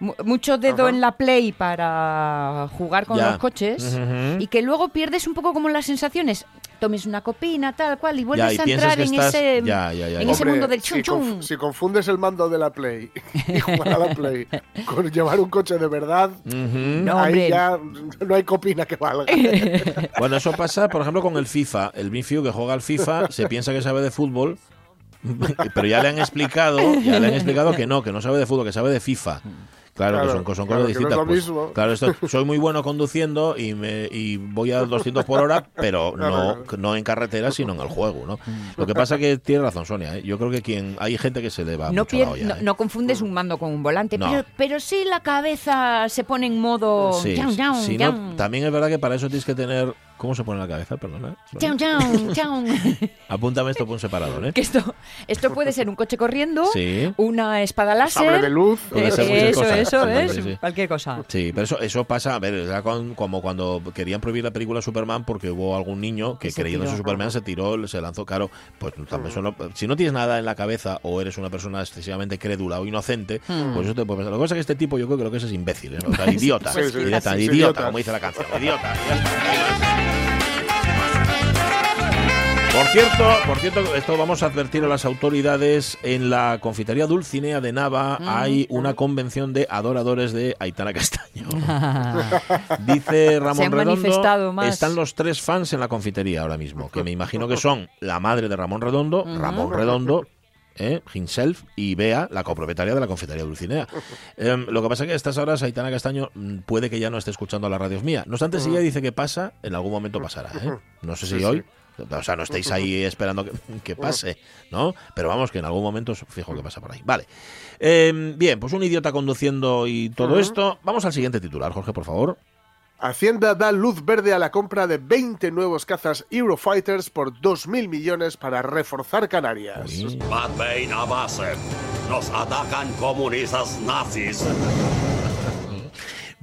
Speaker 2: mucho dedo
Speaker 7: Ajá.
Speaker 2: en la play para jugar con
Speaker 1: Ya.
Speaker 2: los coches y que luego pierdes un poco como las sensaciones. Tomes una copina, tal cual, y vuelves
Speaker 1: y
Speaker 2: a entrar en
Speaker 1: estás-
Speaker 2: ese,
Speaker 1: ya, ya, ya,
Speaker 2: en ese mundo del
Speaker 7: si,
Speaker 2: chun chun.
Speaker 7: conf- si confundes el mando de la Play [LAUGHS] y jugar a la Play [LAUGHS] con llevar un coche de verdad.
Speaker 2: No,
Speaker 7: ahí
Speaker 2: hombre.
Speaker 7: ya no hay copina que valga. [LAUGHS]
Speaker 1: Bueno, eso pasa, por ejemplo, con el FIFA. El Mifiu que juega al FIFA se piensa que sabe de fútbol, pero ya le han explicado, ya le han explicado que no, que no sabe de fútbol, que sabe de FIFA. Claro,
Speaker 7: Claro,
Speaker 1: que son, son
Speaker 7: claro,
Speaker 1: cosas
Speaker 7: que no es
Speaker 1: distintas.
Speaker 7: lo
Speaker 1: pues.
Speaker 7: mismo.
Speaker 1: claro, esto, soy muy bueno conduciendo y, me, y voy a 200 por hora, pero no,
Speaker 7: Claro,
Speaker 1: no en carretera, sino en el juego. ¿no? Lo que pasa que tiene razón Sonia. ¿eh? Yo creo que quien hay gente que se le va
Speaker 2: No,
Speaker 1: mucho la
Speaker 2: pier-
Speaker 1: olla,
Speaker 2: no,
Speaker 1: ¿eh?
Speaker 2: no confundes un mando con un volante,
Speaker 1: No.
Speaker 2: pero, pero sí la cabeza se pone en modo...
Speaker 1: Sí,
Speaker 2: yam, yam,
Speaker 1: si no,
Speaker 2: yam.
Speaker 1: también es verdad que para eso tienes que tener ¿Cómo se pone la cabeza? Perdona.
Speaker 2: Chau, chau, chau.
Speaker 1: Apúntame esto por un separador, ¿eh?
Speaker 2: Que esto, esto puede ser un coche corriendo,
Speaker 1: Sí.
Speaker 2: una espada láser.
Speaker 7: Sable de luz.
Speaker 1: Puede
Speaker 2: eh, eso,
Speaker 1: cosas.
Speaker 2: eso, es.
Speaker 1: sí, sí.
Speaker 2: Cualquier cosa.
Speaker 1: Sí, pero eso, eso pasa, a ver, era con- como cuando querían prohibir la película Superman porque hubo algún niño que creyéndose
Speaker 2: tiró.
Speaker 1: Superman se tiró, se lanzó, claro, pues también eso no- si no tienes nada en la cabeza o eres una persona excesivamente crédula o inocente,
Speaker 2: Hmm.
Speaker 1: pues eso te puede pasar. Lo que pasa es que este tipo yo creo que lo que es es imbécil, ¿eh? O sea, [LAUGHS] idiota,
Speaker 7: Sí, sí,
Speaker 1: idiota,
Speaker 7: sí, sí,
Speaker 1: idiota,
Speaker 7: idiota.
Speaker 1: como dice la canción, idiota. [LAUGHS] Por cierto, por cierto, esto vamos a advertir a las autoridades. En la confitería Dulcinea de Nava hay una convención de adoradores de Aitana Castaño. [LAUGHS] Dice Ramón Redondo,
Speaker 2: más.
Speaker 1: están los tres fans en la confitería ahora mismo, que me imagino que son la madre de Ramón Redondo, Ramón Redondo, eh, himself, y Bea, la copropietaria de la confitería Dulcinea. [LAUGHS] Em, lo que pasa es que a estas horas Aitana Castaño mm, puede que ya no esté escuchando las radios mía. No obstante, si ella dice que pasa, en algún momento pasará. ¿eh? No sé si
Speaker 7: Sí,
Speaker 1: hoy. O sea, no estáis ahí esperando que, [LAUGHS] que pase, ¿no? Pero vamos, que en algún momento fijo que pasa por ahí. Vale. Em, bien, pues un idiota conduciendo y todo esto. Vamos al siguiente titular, Jorge, por favor.
Speaker 7: Hacienda da luz verde a la compra de 20 nuevos cazas Eurofighters por 2.000 millones para reforzar Canarias.
Speaker 10: Batbein a base. Nos atacan comunistas nazis.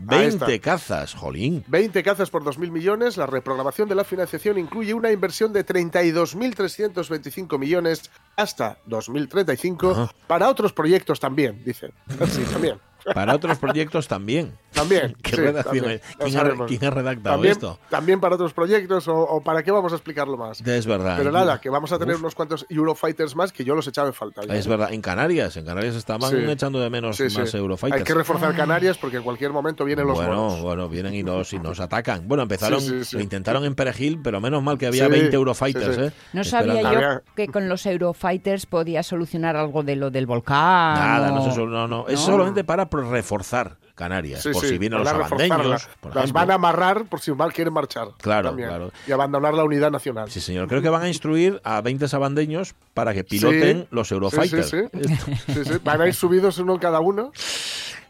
Speaker 7: Ahí está.
Speaker 1: 20 cazas, jolín.
Speaker 7: 20 cazas por 2.000 millones. La reprogramación de la financiación incluye una inversión de 32.325 millones hasta 2035
Speaker 1: Ajá.
Speaker 7: para otros proyectos también, dice. [LAUGHS] Sí, también.
Speaker 1: Para otros proyectos también.
Speaker 7: También. [LAUGHS]
Speaker 1: ¿Qué
Speaker 7: sí,
Speaker 1: redacción
Speaker 7: también,
Speaker 1: es? ¿Quién, ha, quién ha redactado
Speaker 7: También,
Speaker 1: esto?
Speaker 7: también para otros proyectos o, o para qué vamos a explicarlo más.
Speaker 1: Es verdad.
Speaker 7: Pero nada, que vamos a tener
Speaker 1: Uf.
Speaker 7: unos cuantos Eurofighters más que yo los echaba en falta. ya.
Speaker 1: Es verdad, en Canarias, en Canarias estaban
Speaker 7: Sí.
Speaker 1: echando de menos
Speaker 7: Sí, sí.
Speaker 1: más Eurofighters.
Speaker 7: Hay que reforzar Canarias porque en cualquier momento vienen los
Speaker 1: bueno,
Speaker 7: monos.
Speaker 1: bueno, vienen y nos, y nos atacan. Bueno, empezaron,
Speaker 7: Sí, sí, sí.
Speaker 1: lo intentaron en Perejil, pero menos mal que había
Speaker 7: Sí,
Speaker 1: 20 Eurofighters,
Speaker 7: sí, sí.
Speaker 1: ¿eh?
Speaker 2: No sabía yo que con los Eurofighters podía solucionar algo de lo del volcán.
Speaker 1: Nada, no,
Speaker 2: o-
Speaker 1: sé, no, no. Es
Speaker 2: No.
Speaker 1: solamente para reforzar Canarias,
Speaker 7: Sí,
Speaker 1: por
Speaker 7: sí,
Speaker 1: si vienen los abandeños. por
Speaker 7: Las
Speaker 1: ejemplo.
Speaker 7: van a amarrar por si mal quieren marchar.
Speaker 1: Claro,
Speaker 7: también.
Speaker 1: claro.
Speaker 7: Y abandonar la unidad nacional.
Speaker 1: Sí, señor. Creo que van a instruir a 20 sabandeños para que piloten
Speaker 7: Sí.
Speaker 1: los Eurofighters.
Speaker 7: sí, sí. Sí, sí. Van a ir subidos uno cada uno. [LAUGHS]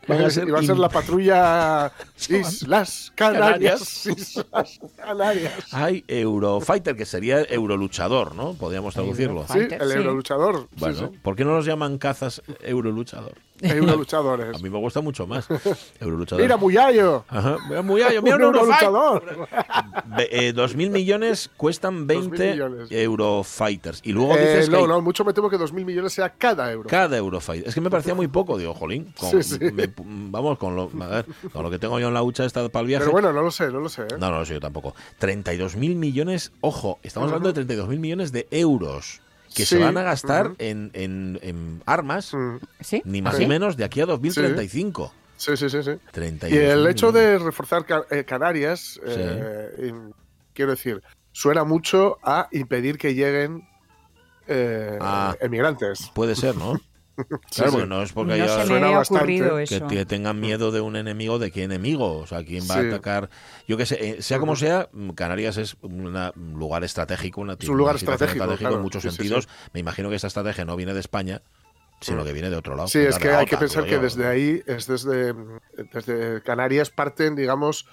Speaker 1: Van a ser
Speaker 7: y va a ser la patrulla [LAUGHS] Islas Canarias.
Speaker 1: Canarias. [LAUGHS]
Speaker 7: Islas Canarias.
Speaker 1: Hay Eurofighter, que sería Euroluchador, ¿no? Podríamos traducirlo.
Speaker 7: Sí, el
Speaker 2: sí.
Speaker 7: Euroluchador. Sí,
Speaker 1: Bueno,
Speaker 7: sí.
Speaker 1: ¿por qué no los llaman cazas Euroluchador?
Speaker 7: Euroluchadores. [LAUGHS]
Speaker 1: A mí me gusta mucho más. [LAUGHS] Euroluchador.
Speaker 7: Mira, Muyayo.
Speaker 1: Ajá, mira, muy gallo, mira
Speaker 7: Un
Speaker 1: un.
Speaker 7: Euroluchador.
Speaker 1: Eh, 2.000 millones cuestan 20
Speaker 7: millones.
Speaker 1: Eurofighters. Y luego
Speaker 7: Eh,
Speaker 1: dices que
Speaker 7: no,
Speaker 1: hay
Speaker 7: no, mucho me temo que 2.000 millones sea cada euro.
Speaker 1: cada Eurofighter. Es que me parecía muy poco, digo, jolín. con-
Speaker 7: Sí, sí.
Speaker 1: me- vamos, con lo, a ver, con lo que tengo yo en la hucha esta para el viaje.
Speaker 7: Pero bueno, no lo sé, no lo sé. ¿eh?
Speaker 1: No, no lo sé yo tampoco. 32.000 millones, ojo, estamos hablando de 32.000 millones de euros que se van a gastar en, en- en armas.
Speaker 2: ¿Sí?
Speaker 1: ni más
Speaker 2: ¿Ah,
Speaker 1: ni
Speaker 2: sí?
Speaker 1: menos, de aquí a 2035.
Speaker 7: Sí, sí, sí. sí.
Speaker 1: 32.000
Speaker 7: Y el hecho de reforzar Ca- eh, Canarias, eh, quiero decir, suena mucho a impedir que lleguen eh,
Speaker 1: Ah.
Speaker 7: emigrantes.
Speaker 1: Puede ser, ¿no? [LAUGHS]
Speaker 7: Sí,
Speaker 1: Claro, porque no es porque
Speaker 2: No me
Speaker 7: suena bastante
Speaker 2: eso.
Speaker 1: que tengan miedo de un enemigo, ¿de qué enemigo? O sea, ¿quién va
Speaker 7: Sí.
Speaker 1: a atacar? Yo que sé, eh, sea como sea, Canarias es una- un lugar estratégico, una,
Speaker 7: Es un lugar
Speaker 1: una situación
Speaker 7: estratégico,
Speaker 1: en muchos
Speaker 7: Sí,
Speaker 1: sentidos.
Speaker 7: sí.
Speaker 1: Me imagino que esta estrategia no viene de España, sino
Speaker 7: Mm.
Speaker 1: que viene de otro lado.
Speaker 7: Sí, es que hay que pensar que desde ahí, es desde, desde Canarias parten, digamos,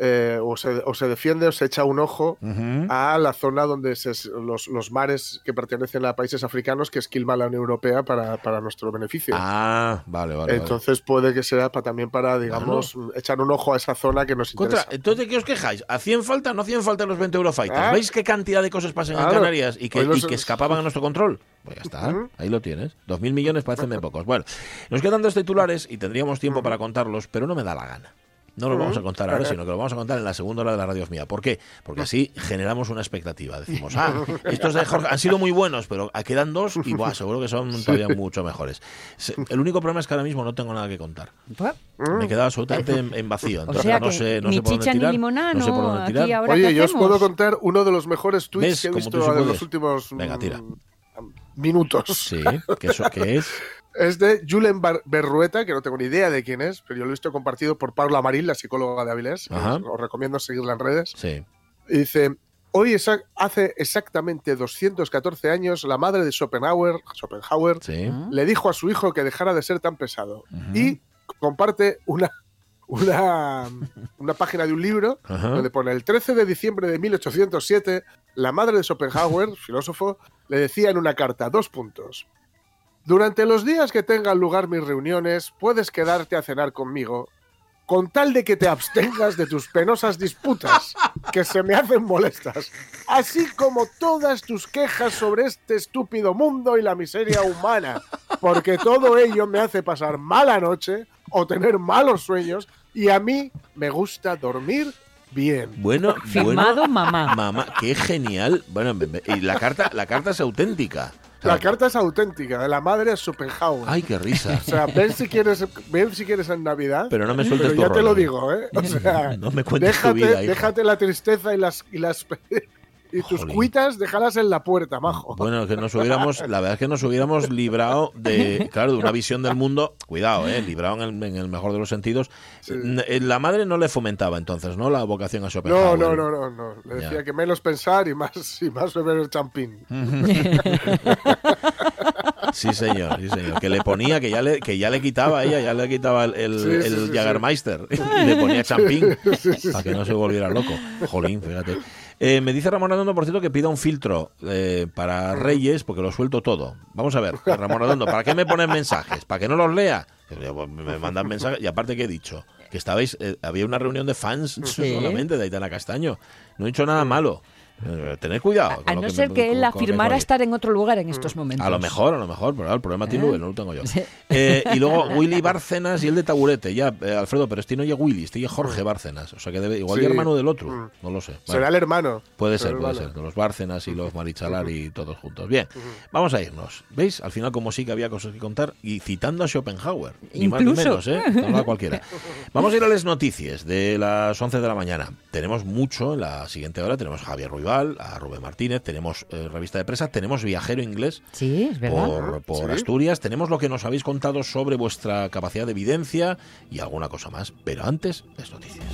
Speaker 7: eh, o, se, o se defiende o se echa un ojo a la zona donde se, los, los mares que pertenecen a países africanos que esquilma la Unión Europea para, para nuestro beneficio.
Speaker 1: Ah, vale, vale. vale.
Speaker 7: Entonces puede que sea pa- también para, digamos, echar un ojo a esa zona que nos
Speaker 1: Contra,
Speaker 7: interesa.
Speaker 1: entonces, ¿de qué os quejáis? ¿Hacían falta no hacían falta los 20 Eurofighters?
Speaker 7: Ah.
Speaker 1: ¿Veis qué cantidad de cosas pasan en. Canarias y que,
Speaker 7: los-
Speaker 1: y que escapaban a nuestro control? Pues ya está, ahí lo tienes. Dos mil millones parecen muy pocos. Bueno, nos quedan dos titulares y tendríamos tiempo para contarlos, pero no me da la gana. No lo vamos a contar ahora, sino que lo vamos a contar en la segunda hora de la radio mía. ¿Por qué? Porque así generamos una expectativa. Decimos, ah, [LAUGHS] estos de Jorge han sido muy buenos, pero quedan dos y buah, seguro que son todavía mucho mejores. El único problema es que ahora mismo no tengo nada que contar. Me he quedado absolutamente en, en vacío.
Speaker 2: O
Speaker 1: Entonces
Speaker 2: sea
Speaker 1: no
Speaker 2: que
Speaker 1: sé, no
Speaker 2: ni
Speaker 1: sé por dónde
Speaker 2: chicha ni
Speaker 1: tirar.
Speaker 2: limonada,
Speaker 1: no sé por dónde
Speaker 2: Aquí
Speaker 1: tirar.
Speaker 2: ahora-
Speaker 7: Oye, yo os puedo contar uno de los mejores tweets
Speaker 1: ¿Ves?
Speaker 7: que he
Speaker 1: Como
Speaker 7: visto
Speaker 1: sí
Speaker 7: en los últimos
Speaker 1: Venga,
Speaker 7: mm,
Speaker 1: tira.
Speaker 7: minutos.
Speaker 1: Sí, que eso que es. [LAUGHS]
Speaker 7: Es de Julen Bar- Berrueta, que no tengo ni idea de quién es, pero yo lo he visto compartido por Paula Marín, la psicóloga de Avilés. Os, os recomiendo seguirla en redes.
Speaker 1: Sí.
Speaker 7: Y dice, hoy hace exactamente 214 años, la madre de Schopenhauer, Schopenhauer
Speaker 1: Sí.
Speaker 7: Le dijo a su hijo que dejara de ser tan pesado. Y comparte una, una, una página de un libro [LAUGHS] donde pone el 13 de diciembre de 1807, la madre de Schopenhauer, filósofo, le decía en una carta, dos puntos. Durante los días que tengan lugar mis reuniones, puedes quedarte a cenar conmigo, con tal de que te abstengas de tus penosas disputas, que se me hacen molestas, así como todas tus quejas sobre este estúpido mundo y la miseria humana, porque todo ello me hace pasar mala noche o tener malos sueños, y a mí me gusta dormir bien.
Speaker 1: Bueno,
Speaker 2: Firmado
Speaker 1: bueno,
Speaker 2: mamá.
Speaker 1: mamá, qué genial. Bueno, y la carta, la carta es auténtica.
Speaker 7: La carta es auténtica, de la madre de Schopenhauer.
Speaker 1: Ay, qué risa.
Speaker 7: O sea, ven si quieres, ven si quieres en Navidad.
Speaker 1: Pero no me sueltes
Speaker 7: Pero
Speaker 1: tu
Speaker 7: ya te lo digo, ¿eh? O [LAUGHS] sea,
Speaker 1: No me cuentes tu
Speaker 7: déjate,
Speaker 1: vida, hijo.
Speaker 7: déjate la tristeza y las y las y tus
Speaker 1: Jolín.
Speaker 7: cuitas, déjalas en la puerta, majo.
Speaker 1: Bueno, que nos hubiéramos, la verdad es que nos hubiéramos librado de, claro, de una visión del mundo, cuidado, eh, librado en el, en el mejor de los sentidos. Eh, La madre no le fomentaba entonces, ¿no? La vocación a
Speaker 7: No,
Speaker 1: Schopenhauer.
Speaker 7: no, no, no, no. Le
Speaker 1: Ya.
Speaker 7: decía que menos pensar y más y más beber el champín. [LAUGHS]
Speaker 1: Sí, señor, sí, señor. Que le ponía, que ya le, que ya le quitaba a ella, ya le quitaba el, el,
Speaker 7: Sí,
Speaker 1: el
Speaker 7: sí, sí.
Speaker 1: Jägermeister [LAUGHS] y le ponía champín [LAUGHS] para que no se volviera loco. Jolín, fíjate. Eh, me dice Ramón Redondo, por cierto, que pida un filtro eh, para Reyes porque lo suelto todo. Vamos a ver, Ramón Redondo, ¿para qué me ponen mensajes? ¿Para que no los lea? Pues, Me mandan mensajes y aparte que he dicho que estabais, eh, había una reunión de fans
Speaker 2: Sí.
Speaker 1: solamente de Aitana Castaño. No he dicho nada malo. Eh, tened cuidado. con
Speaker 2: A no
Speaker 1: que
Speaker 2: ser
Speaker 1: me-
Speaker 2: que él
Speaker 1: con- con que
Speaker 2: afirmara estar en otro lugar en estos momentos.
Speaker 1: A lo mejor, a lo mejor, pero el problema tiene
Speaker 2: ¿Eh?
Speaker 1: Luis, no lo tengo yo. [LAUGHS]
Speaker 2: Sí.
Speaker 1: Eh, y luego Willy Bárcenas y el de Taburete. Ya, eh, Alfredo, pero este no es Willy, este es Jorge Bárcenas. O sea que debe, igual
Speaker 7: Sí.
Speaker 1: y hermano del otro.
Speaker 7: Mm.
Speaker 1: No lo sé.
Speaker 7: Será el hermano.
Speaker 1: Puede ser, puede
Speaker 7: hermano.
Speaker 1: ser. De los Bárcenas y los Marichalar y todos juntos. Bien, vamos a irnos. ¿Veis? Al final, como sí que había cosas que contar y citando a Schopenhauer. Ni más ni
Speaker 2: Incluso.
Speaker 1: menos, ¿eh? [LAUGHS] No cualquiera. Vamos a ir a las noticias de las 11 de la mañana. Tenemos mucho en la siguiente hora. Tenemos a Javier A Rubén Martínez, tenemos eh, revista de prensa, tenemos viajero inglés
Speaker 2: Sí, es verdad.
Speaker 1: por, por
Speaker 7: Sí.
Speaker 1: Asturias. Tenemos lo que nos habéis contado sobre vuestra capacidad de evidencia y alguna cosa más. Pero antes, las noticias.